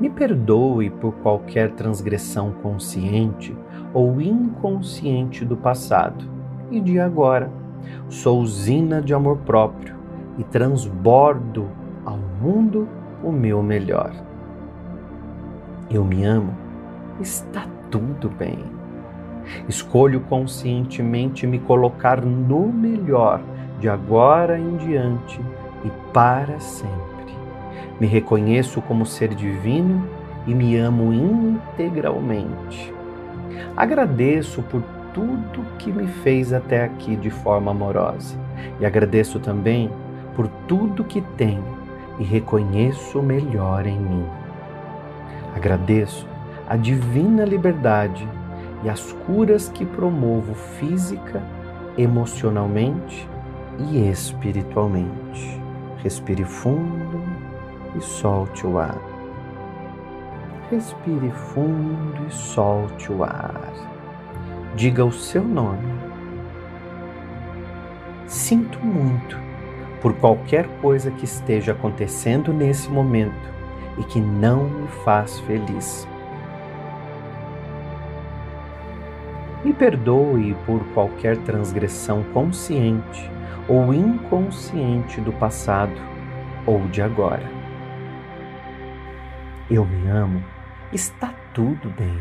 Me perdoe por qualquer transgressão consciente ou inconsciente do passado e de agora. Sou usina de amor próprio e transbordo mundo o meu melhor. Eu me amo, está tudo bem. Escolho conscientemente me colocar no melhor de agora em diante e para sempre. Me reconheço como ser divino e me amo integralmente. Agradeço por tudo que me fez até aqui de forma amorosa e agradeço também por tudo que tenho e reconheço o melhor em mim. Agradeço a divina liberdade e as curas que promovo física, emocionalmente e espiritualmente. Respire fundo e solte o ar. Respire fundo e solte o ar. Diga o seu nome. Sinto muito por qualquer coisa que esteja acontecendo nesse momento e que não me faz feliz. Me perdoe por qualquer transgressão consciente ou inconsciente do passado ou de agora. Eu me amo, está tudo bem.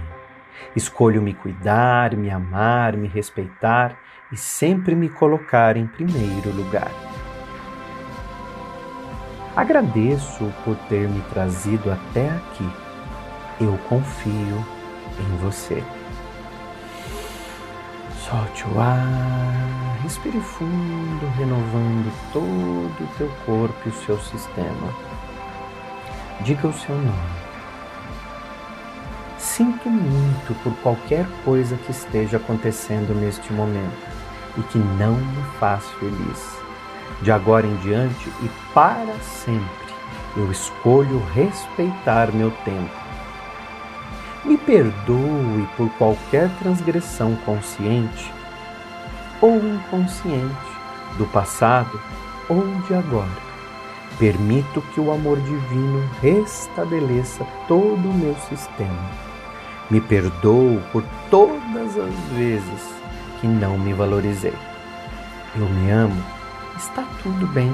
Escolho me cuidar, me amar, me respeitar e sempre me colocar em primeiro lugar. Agradeço por ter me trazido até aqui. Eu confio em você. Solte o ar, respire fundo, renovando todo o teu corpo e o seu sistema. Diga o seu nome. Sinto muito por qualquer coisa que esteja acontecendo neste momento e que não me faz feliz de agora em diante e para sempre. eu escolho respeitar meu tempo. Me perdoe por qualquer transgressão consciente ou inconsciente do passado ou de agora. Permito que o amor divino restabeleça todo o meu sistema. Me perdoo por todas as vezes que não me valorizei. Eu me amo, está tudo bem.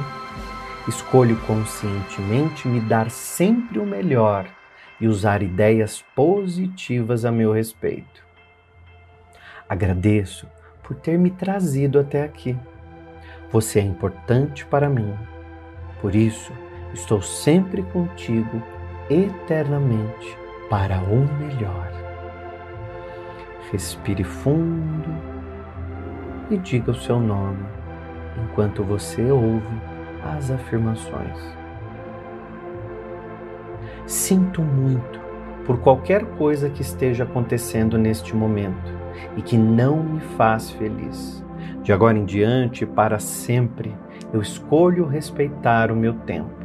Escolho conscientemente me dar sempre o melhor e usar ideias positivas a meu respeito. Agradeço por ter me trazido até aqui. Você é importante para mim. Por isso, estou sempre contigo eternamente para o melhor. Respire fundo e diga o seu nome enquanto você ouve as afirmações. Sinto muito por qualquer coisa que esteja acontecendo neste momento e que não me faz feliz. De agora em diante, para sempre, eu escolho respeitar o meu tempo.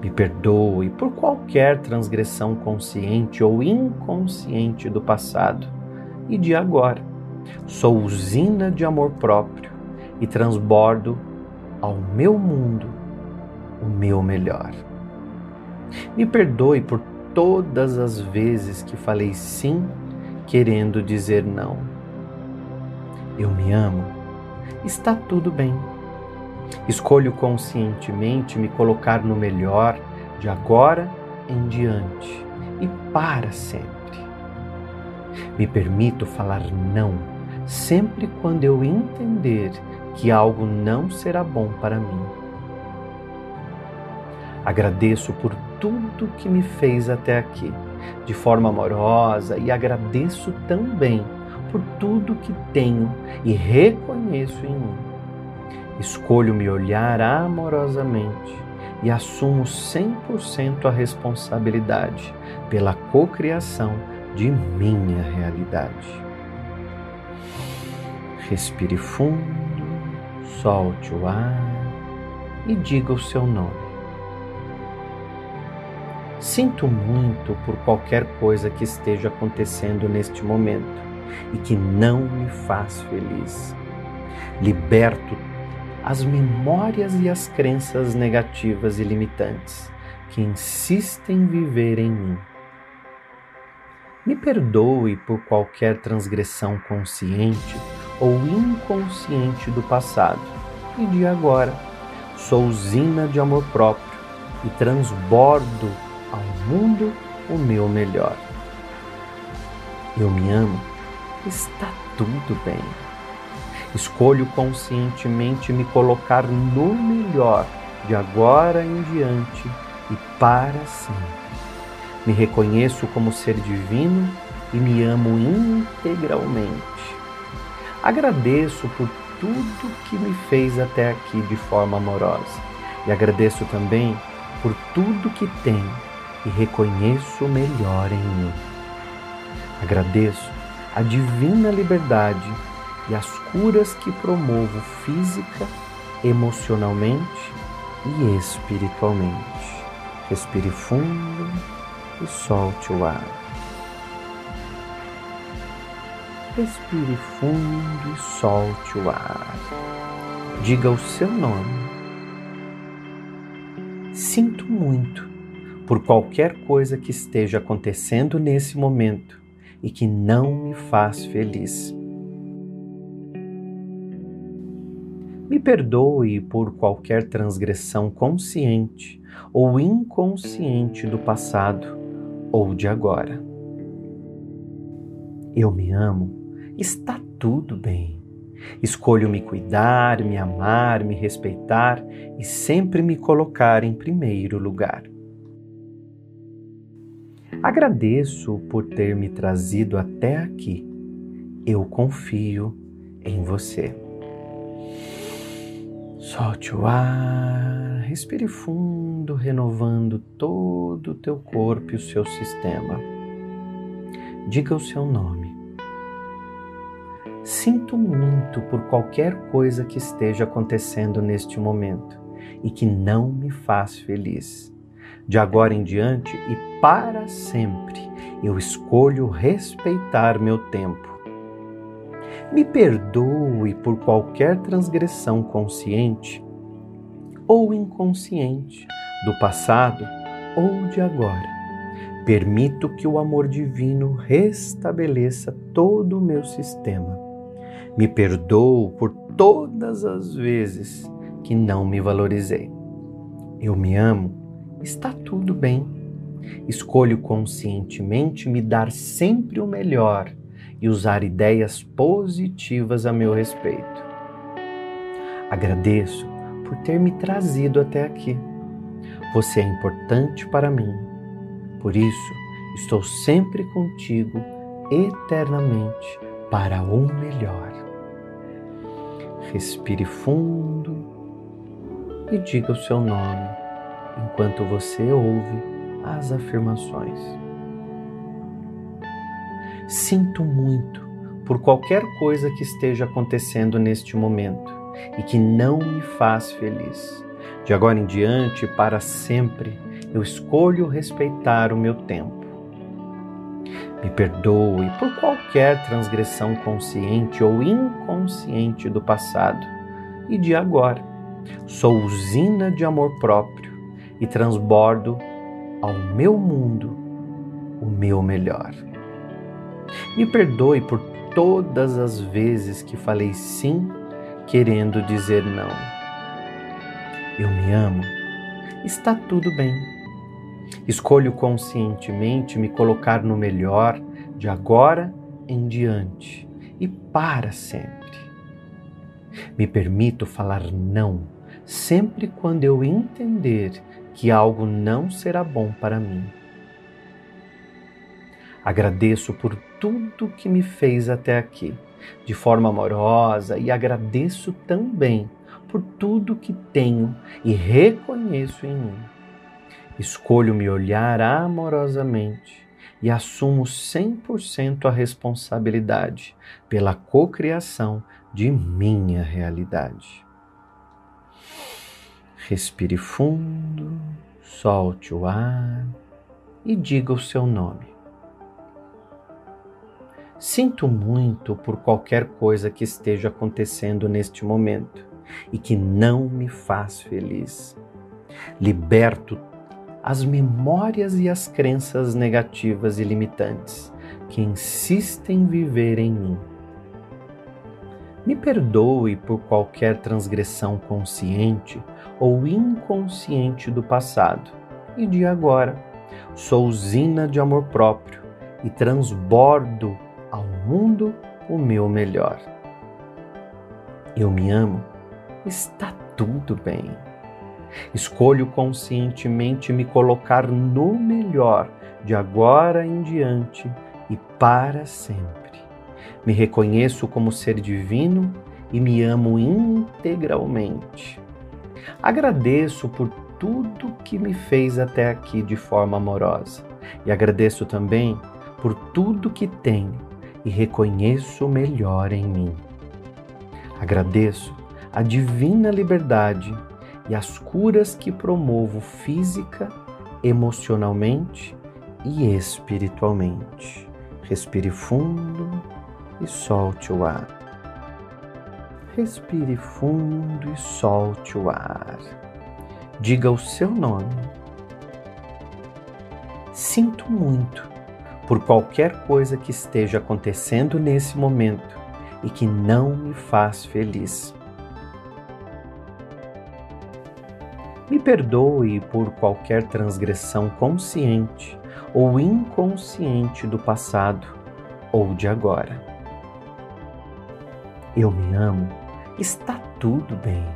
Me perdoe por qualquer transgressão consciente ou inconsciente do passado e de agora. Sou usina de amor próprio e transbordo ao meu mundo o meu melhor. Me perdoe por todas as vezes que falei sim querendo dizer não. Eu me amo. Está tudo bem. Escolho conscientemente me colocar no melhor de agora em diante e para sempre. Me permito falar não sempre quando eu entender que algo não será bom para mim. Agradeço por tudo que me fez até aqui, de forma amorosa, e agradeço também por tudo que tenho e reconheço em mim. Escolho me olhar amorosamente e assumo 100% a responsabilidade pela cocriação de minha realidade. Respire fundo, solte o ar e diga o seu nome. Sinto muito por qualquer coisa que esteja acontecendo neste momento e que não me faz feliz. Liberto as memórias e as crenças negativas e limitantes que insistem em viver em mim. Me perdoe por qualquer transgressão consciente ou inconsciente do passado e de agora. Sou usina de amor próprio e transbordo ao mundo o meu melhor. Eu me amo, está tudo bem. Escolho conscientemente me colocar no melhor de agora em diante e para sempre. Me reconheço como ser divino e me amo integralmente. Agradeço por tudo que me fez até aqui de forma amorosa e agradeço também por tudo que tenho e reconheço o melhor em mim. Agradeço a divina liberdade e as curas que promovo física, emocionalmente e espiritualmente. Respire fundo e solte o ar. Respire fundo e solte o ar. Diga o seu nome. Sinto muito por qualquer coisa que esteja acontecendo nesse momento e que não me faz feliz. Me perdoe por qualquer transgressão consciente ou inconsciente do passado ou de agora. Eu me amo, está tudo bem. Escolho me cuidar, me amar, me respeitar e sempre me colocar em primeiro lugar. Agradeço por ter me trazido até aqui. Eu confio em você. Solte o ar, respire fundo, renovando todo o teu corpo e o seu sistema. Diga o seu nome. Sinto muito por qualquer coisa que esteja acontecendo neste momento e que não me faz feliz. De agora em diante e para sempre, eu escolho respeitar meu tempo. Me perdoe por qualquer transgressão consciente ou inconsciente do passado ou de agora Permito que o amor divino restabeleça todo o meu sistema. Me perdoo por todas as vezes que não me valorizei. Eu me amo, está tudo bem. Escolho conscientemente me dar sempre o melhor e usar ideias positivas a meu respeito. Agradeço por ter me trazido até aqui. Você é importante para mim por isso, estou sempre contigo eternamente para o melhor. Respire fundo e diga o seu nome enquanto você ouve as afirmações. Sinto muito por qualquer coisa que esteja acontecendo neste momento e que não me faz feliz. De agora em diante, para sempre, eu escolho respeitar o meu tempo. Me perdoe por qualquer transgressão consciente ou inconsciente do passado e de agora. Sou usina de amor próprio e transbordo ao meu mundo o meu melhor. Me perdoe por todas as vezes que falei sim querendo dizer não. Eu me amo, está tudo bem. Escolho conscientemente me colocar no melhor de agora em diante e para sempre. Me permito falar não sempre quando eu entender que algo não será bom para mim. Agradeço por tudo que me fez até aqui, de forma amorosa, e agradeço também por tudo que tenho e reconheço em mim. Escolho me olhar amorosamente e assumo 100% a responsabilidade pela cocriação de minha realidade. Respire fundo, solte o ar e diga o seu nome. Sinto muito por qualquer coisa que esteja acontecendo neste momento e que não me faz feliz. Liberto as memórias e as crenças negativas e limitantes que insistem em viver em mim. Me perdoe por qualquer transgressão consciente ou inconsciente do passado e de agora. Sou usina de amor próprio e transbordo ao mundo o meu melhor. Eu me amo, está tudo bem. Escolho conscientemente me colocar no melhor de agora em diante e para sempre. Me reconheço como ser divino e me amo integralmente. Agradeço por tudo que me fez até aqui de forma amorosa e agradeço também por tudo que tenho e reconheço o melhor em mim. Agradeço a divina liberdade e as curas que promovo física, emocionalmente e espiritualmente. Respire fundo e solte o ar. Respire fundo e solte o ar. Diga o seu nome. Sinto muito por qualquer coisa que esteja acontecendo nesse momento e que não me faz feliz. Me perdoe por qualquer transgressão consciente ou inconsciente do passado ou de agora. Eu me amo, está tudo bem.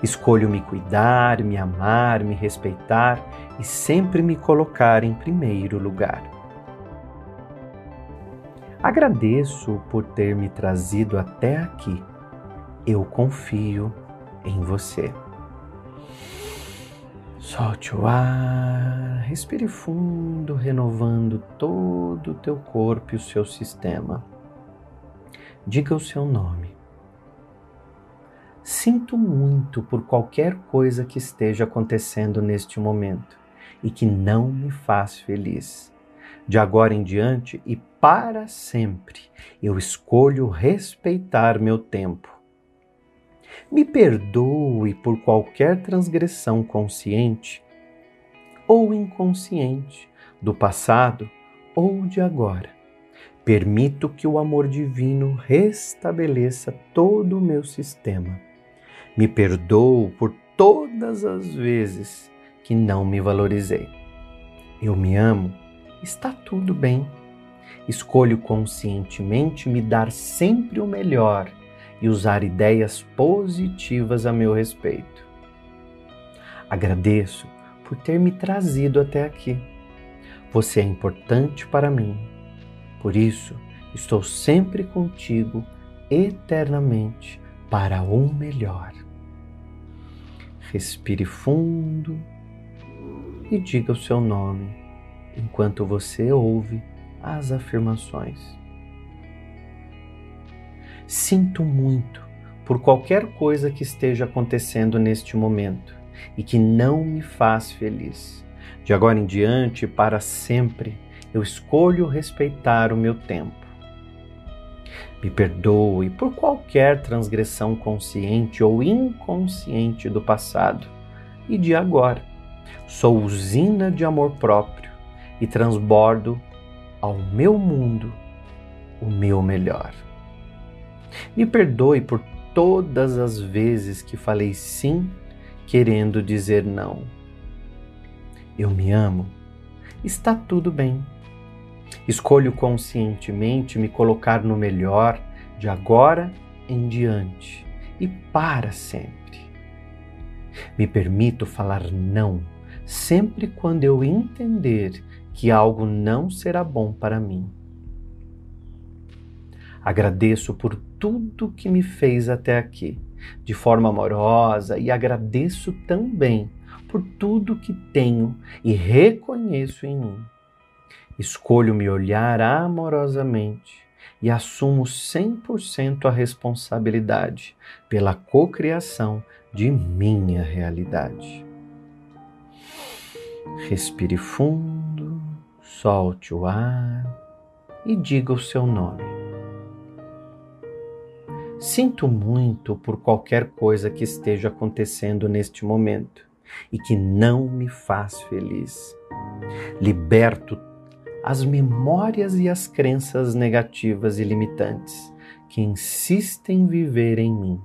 Escolho me cuidar, me amar, me respeitar e sempre me colocar em primeiro lugar. Agradeço por ter me trazido até aqui. Eu confio em você. Solte o ar, respire fundo, renovando todo o teu corpo e o seu sistema. Diga o seu nome. Sinto muito por qualquer coisa que esteja acontecendo neste momento e que não me faz feliz. De agora em diante e para sempre, eu escolho respeitar meu tempo. Me perdoe por qualquer transgressão consciente ou inconsciente do passado ou de agora. Permito que o amor divino restabeleça todo o meu sistema. Me perdoo por todas as vezes que não me valorizei. Eu me amo, está tudo bem. Escolho conscientemente me dar sempre o melhor e usar ideias positivas a meu respeito. Agradeço por ter me trazido até aqui. Você é importante para mim. Por isso, estou sempre contigo eternamente para o melhor. Respire fundo e diga o seu nome enquanto você ouve as afirmações. Sinto muito por qualquer coisa que esteja acontecendo neste momento e que não me faz feliz. De agora em diante, para sempre, eu escolho respeitar o meu tempo. Me perdoe por qualquer transgressão consciente ou inconsciente do passado e de agora. Sou usina de amor próprio e transbordo ao meu mundo o meu melhor. Me perdoe por todas as vezes que falei sim querendo dizer não. Eu me amo, está tudo bem. Escolho conscientemente me colocar no melhor de agora em diante e para sempre. Me permito falar não sempre quando eu entender que algo não será bom para mim. Agradeço por tudo que me fez até aqui de forma amorosa e agradeço também por tudo que tenho e reconheço em mim. Escolho me olhar amorosamente e assumo 100% a responsabilidade pela cocriação de minha realidade. Respire fundo, solte o ar e diga o seu nome. Sinto muito por qualquer coisa que esteja acontecendo neste momento e que não me faz feliz. Liberto as memórias e as crenças negativas e limitantes que insistem em viver em mim.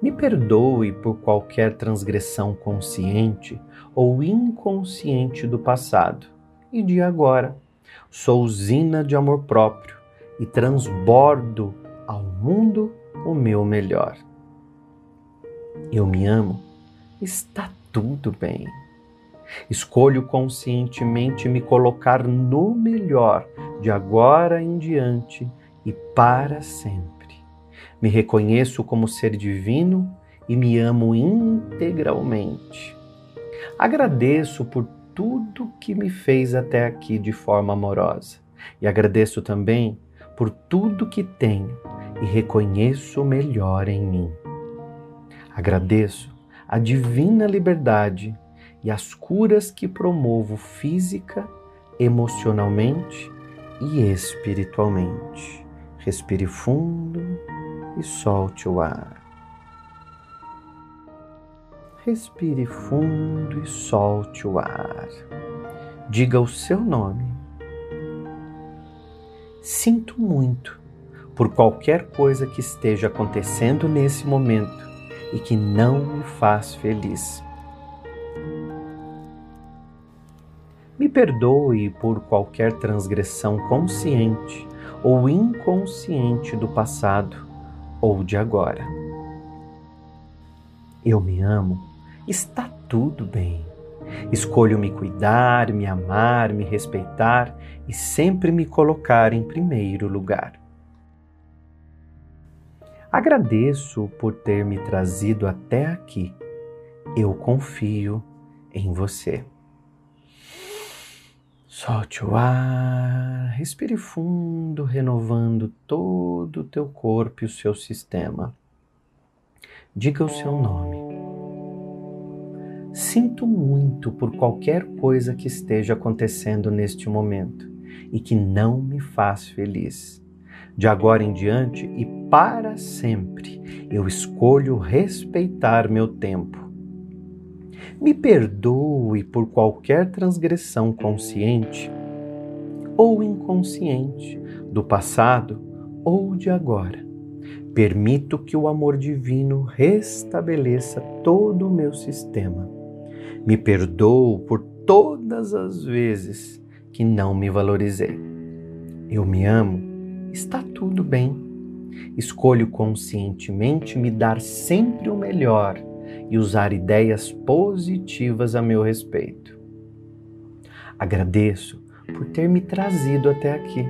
Me perdoe por qualquer transgressão consciente ou inconsciente do passado e de agora. Sou usina de amor próprio e transbordo ao mundo o meu melhor. Eu me amo, está tudo bem. Escolho conscientemente me colocar no melhor de agora em diante e para sempre. Me reconheço como ser divino e me amo integralmente. Agradeço por tudo que me fez até aqui de forma amorosa e agradeço também por tudo que tenho e reconheço o melhor em mim. Agradeço a divina liberdade e as curas que promovo física, emocionalmente e espiritualmente. Respire fundo e solte o ar. Respire fundo e solte o ar. Diga o seu nome. Sinto muito por qualquer coisa que esteja acontecendo nesse momento e que não me faz feliz. Me perdoe por qualquer transgressão consciente ou inconsciente do passado ou de agora. Eu me amo, está tudo bem. Escolho me cuidar, me amar, me respeitar e sempre me colocar em primeiro lugar. Agradeço por ter me trazido até aqui. Eu confio em você. Solte o ar, respire fundo, renovando todo o teu corpo e o seu sistema. Diga o seu nome. Sinto muito por qualquer coisa que esteja acontecendo neste momento e que não me faz feliz. De agora em diante e para sempre, eu escolho respeitar meu tempo. Me perdoe por qualquer transgressão consciente ou inconsciente do passado ou de agora. Permito que o amor divino restabeleça todo o meu sistema. Me perdoo por todas as vezes que não me valorizei. Eu me amo, está tudo bem. Escolho conscientemente me dar sempre o melhor e usar ideias positivas a meu respeito. Agradeço por ter me trazido até aqui.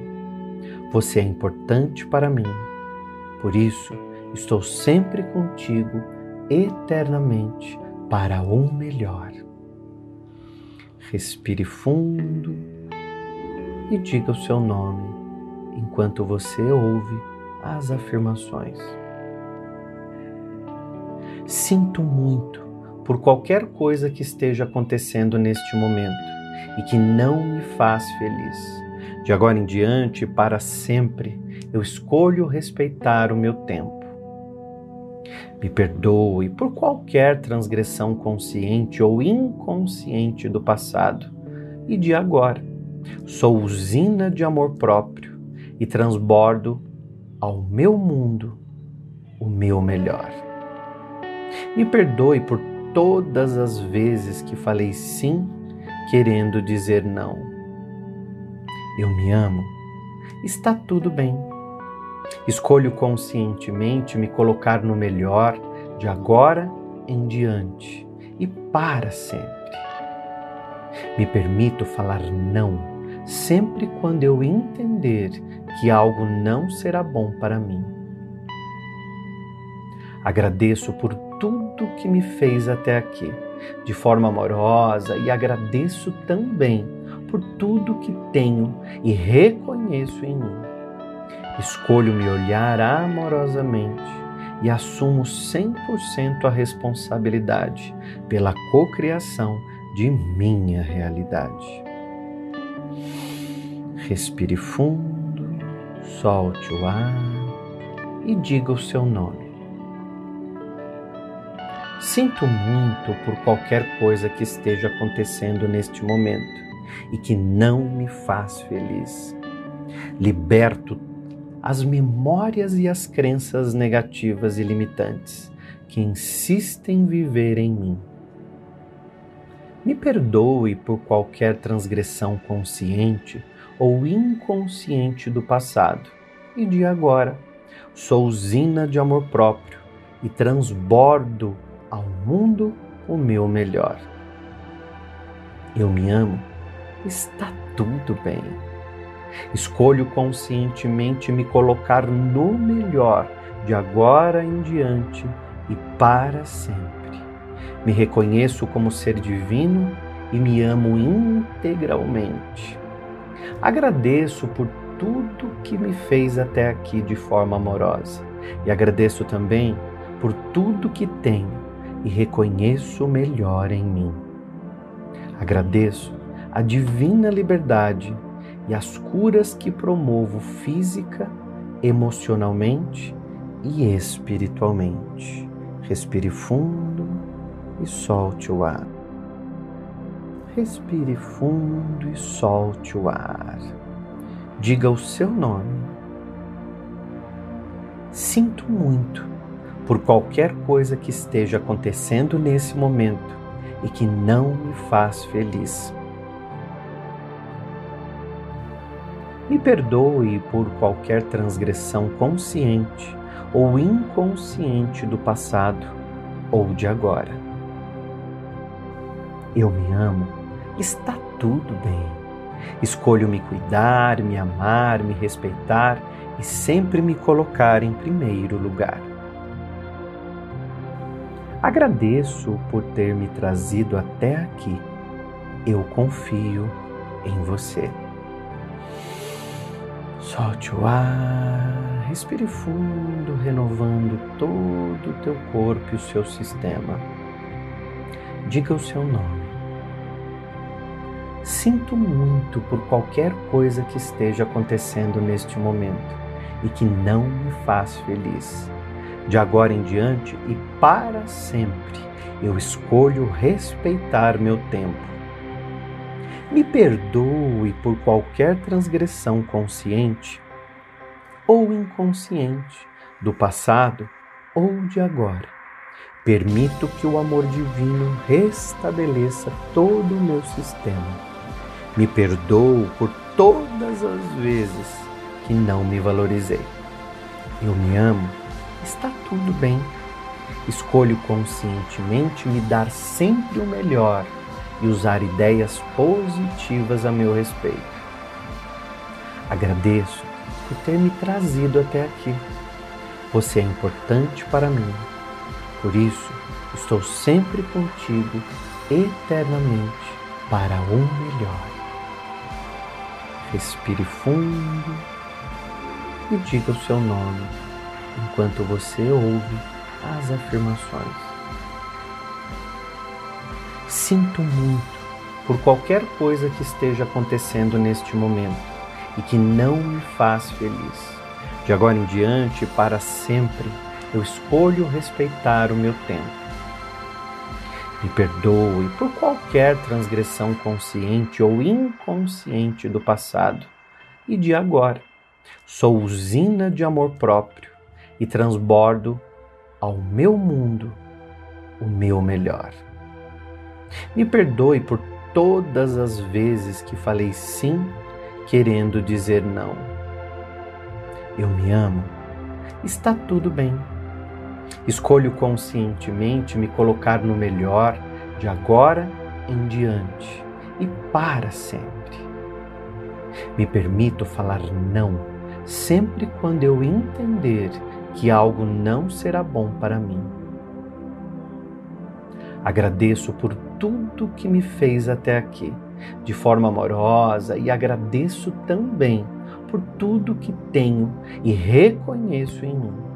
Você é importante para mim. Por isso, estou sempre contigo eternamente para o melhor. Respire fundo e diga o seu nome enquanto você ouve as afirmações. Sinto muito por qualquer coisa que esteja acontecendo neste momento e que não me faz feliz. De agora em diante, para sempre, eu escolho respeitar o meu tempo. Me perdoe por qualquer transgressão consciente ou inconsciente do passado e de agora. Sou usina de amor próprio e transbordo ao meu mundo o meu melhor. Me perdoe por todas as vezes que falei sim querendo dizer não. Eu me amo, está tudo bem. Escolho conscientemente me colocar no melhor de agora em diante e para sempre. Me permito falar não sempre quando eu entender que algo não será bom para mim. Agradeço por tudo que me fez até aqui de forma amorosa e agradeço também por tudo que tenho e reconheço em mim. Escolho me olhar amorosamente e assumo 100% a responsabilidade pela cocriação de minha realidade. Respire fundo, solte o ar e diga o seu nome. Sinto muito por qualquer coisa que esteja acontecendo neste momento e que não me faz feliz. Liberto as memórias e as crenças negativas e limitantes que insistem em viver em mim. Me perdoe por qualquer transgressão consciente ou inconsciente do passado e de agora. Sou usina de amor próprio e transbordo ao mundo o meu melhor. Eu me amo, está tudo bem. Escolho conscientemente me colocar no melhor de agora em diante e para sempre. Me reconheço como ser divino e me amo integralmente. Agradeço por tudo que me fez até aqui de forma amorosa e agradeço também por tudo que tenho e reconheço o melhor em mim. Agradeço a divina liberdade e as curas que promovo física, emocionalmente e espiritualmente. Respire fundo e solte o ar. Respire fundo e solte o ar. Diga o seu nome. Sinto muito por qualquer coisa que esteja acontecendo nesse momento e que não me faz feliz. Me perdoe por qualquer transgressão consciente ou inconsciente do passado ou de agora. Eu me amo, está tudo bem. Escolho me cuidar, me amar, me respeitar e sempre me colocar em primeiro lugar. Agradeço por ter me trazido até aqui. Eu confio em você. Solte o ar, respire fundo, renovando todo o teu corpo e o seu sistema. Diga o seu nome. Sinto muito por qualquer coisa que esteja acontecendo neste momento e que não me faz feliz. De agora em diante e para sempre, eu escolho respeitar meu tempo. Me perdoe por qualquer transgressão consciente ou inconsciente do passado ou de agora. Permito que o amor divino restabeleça todo o meu sistema. Me perdoo por todas as vezes que não me valorizei. Eu me amo, está tudo bem. Escolho conscientemente me dar sempre o melhor e usar ideias positivas a meu respeito. Agradeço por ter me trazido até aqui. Você é importante para mim. Por isso, estou sempre contigo eternamente para o melhor. Respire fundo e diga o seu nome enquanto você ouve as afirmações. Sinto muito por qualquer coisa que esteja acontecendo neste momento e que não me faz feliz. De agora em diante, para sempre, eu escolho respeitar o meu tempo. Me perdoe por qualquer transgressão consciente ou inconsciente do passado e de agora. Sou usina de amor próprio e transbordo ao meu mundo o meu melhor. Me perdoe por todas as vezes que falei sim querendo dizer não. Eu me amo. Está tudo bem. Escolho conscientemente me colocar no melhor de agora em diante e para sempre. Me permito falar não sempre quando eu entender que algo não será bom para mim. Agradeço por tudo que me fez até aqui, de forma amorosa, e agradeço também por tudo que tenho e reconheço em mim.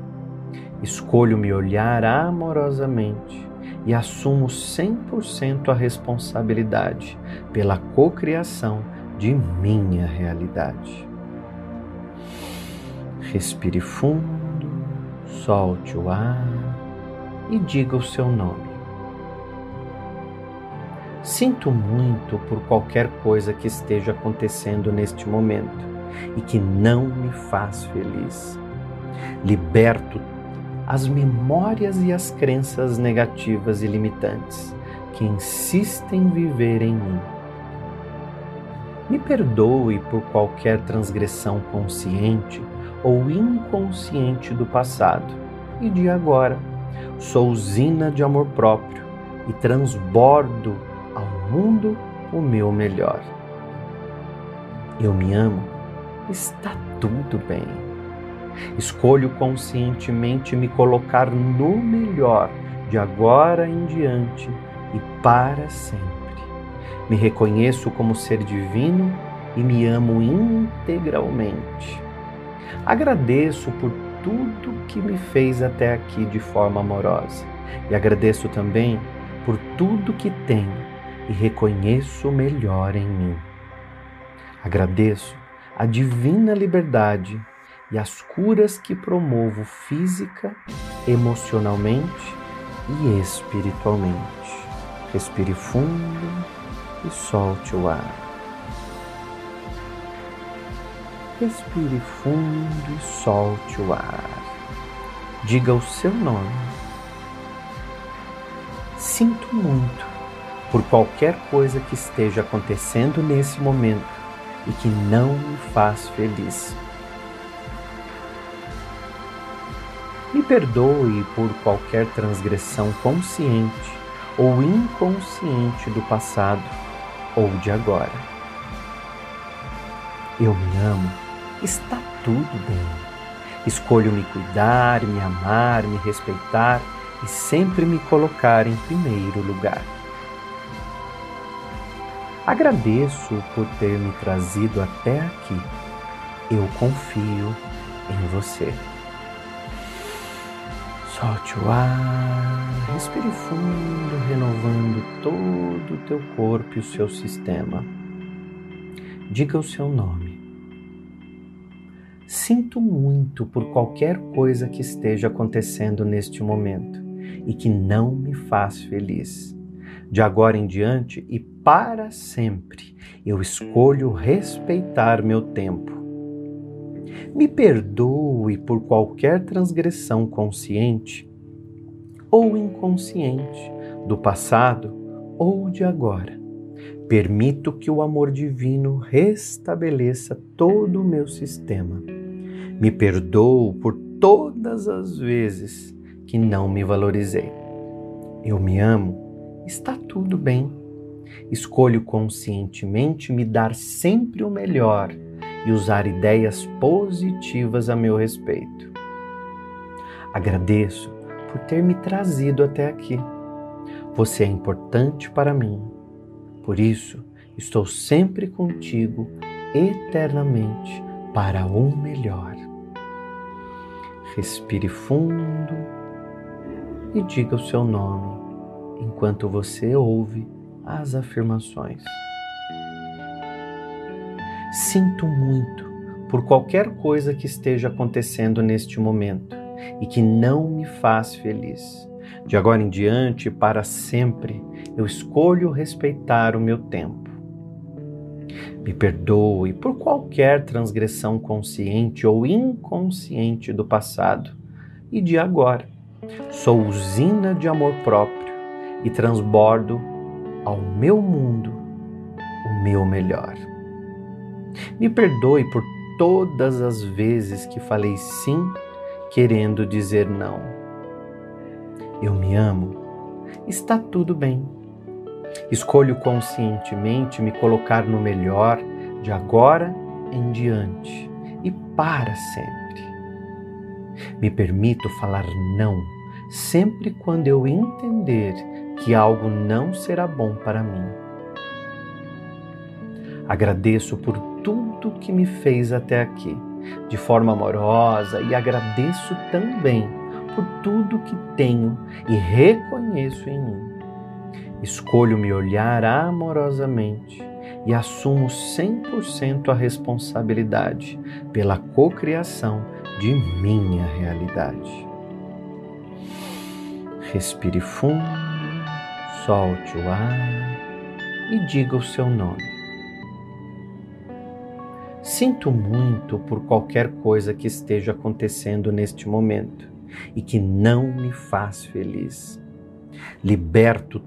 Escolho me olhar amorosamente e assumo 100% a responsabilidade pela cocriação de minha realidade. Respire fundo, solte o ar e diga o seu nome. Sinto muito por qualquer coisa que esteja acontecendo neste momento e que não me faz feliz. Liberto as memórias e as crenças negativas e limitantes que insistem em viver em mim. Me perdoe por qualquer transgressão consciente ou inconsciente do passado e de agora. Sou usina de amor próprio e transbordo ao mundo o meu melhor. Eu me amo, está tudo bem. Escolho conscientemente me colocar no melhor de agora em diante e para sempre. Me reconheço como ser divino e me amo integralmente. Agradeço por tudo que me fez até aqui de forma amorosa e agradeço também por tudo que tenho e reconheço melhor em mim. Agradeço a divina liberdade e as curas que promovo física, emocionalmente e espiritualmente. Respire fundo e solte o ar. Respire fundo e solte o ar. Diga o seu nome. Sinto muito por qualquer coisa que esteja acontecendo nesse momento e que não me faz feliz. Me perdoe por qualquer transgressão consciente ou inconsciente do passado ou de agora. Eu me amo, está tudo bem. Escolho me cuidar, me amar, me respeitar e sempre me colocar em primeiro lugar. Agradeço por ter me trazido até aqui. Eu confio em você. Solte o ar, respire fundo, renovando todo o teu corpo e o seu sistema. Diga o seu nome. Sinto muito por qualquer coisa que esteja acontecendo neste momento e que não me faz feliz. De agora em diante e para sempre, eu escolho respeitar meu tempo me perdoe por qualquer transgressão consciente ou inconsciente do passado ou de agora. Permito que o amor divino restabeleça todo o meu sistema. Me perdoo por todas as vezes que não me valorizei. Eu me amo, está tudo bem. Escolho conscientemente me dar sempre o melhor e usar ideias positivas a meu respeito. Agradeço por ter me trazido até aqui. Você é importante para mim. Por isso, estou sempre contigo eternamente para o melhor. Respire fundo e diga o seu nome enquanto você ouve as afirmações. Sinto muito por qualquer coisa que esteja acontecendo neste momento e que não me faz feliz. De agora em diante, para sempre, eu escolho respeitar o meu tempo. Me perdoe por qualquer transgressão consciente ou inconsciente do passado e de agora. Sou usina de amor próprio e transbordo ao meu mundo o meu melhor. Me perdoe por todas as vezes que falei sim querendo dizer não. Eu me amo. Está tudo bem. Escolho conscientemente me colocar no melhor de agora em diante e para sempre. Me permito falar não sempre quando eu entender que algo não será bom para mim. Agradeço por tudo que me fez até aqui, de forma amorosa, e agradeço também por tudo que tenho e reconheço em mim. Escolho me olhar amorosamente e assumo 100% a responsabilidade pela cocriação de minha realidade. Respire fundo, solte o ar e diga o seu nome. Sinto muito por qualquer coisa que esteja acontecendo neste momento e que não me faz feliz. Liberto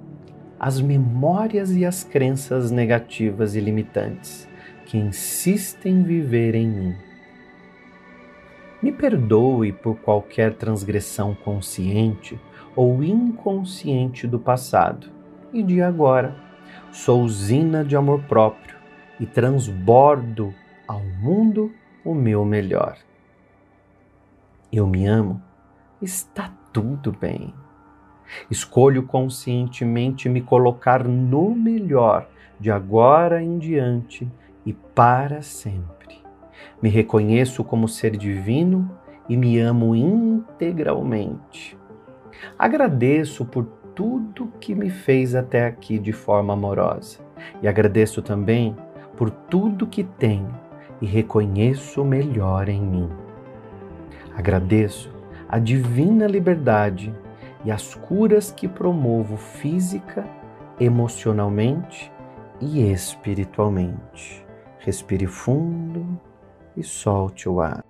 as memórias e as crenças negativas e limitantes que insistem em viver em mim. Me perdoe por qualquer transgressão consciente ou inconsciente do passado e de agora. Sou usina de amor próprio e transbordo ao mundo o meu melhor. Eu me amo, está tudo bem. Escolho conscientemente me colocar no melhor de agora em diante e para sempre. Me reconheço como ser divino e me amo integralmente. Agradeço por tudo que me fez até aqui de forma amorosa e agradeço também por tudo que tenho e reconheço o melhor em mim. Agradeço a divina liberdade e as curas que promovo física, emocionalmente e espiritualmente. Respire fundo e solte o ar.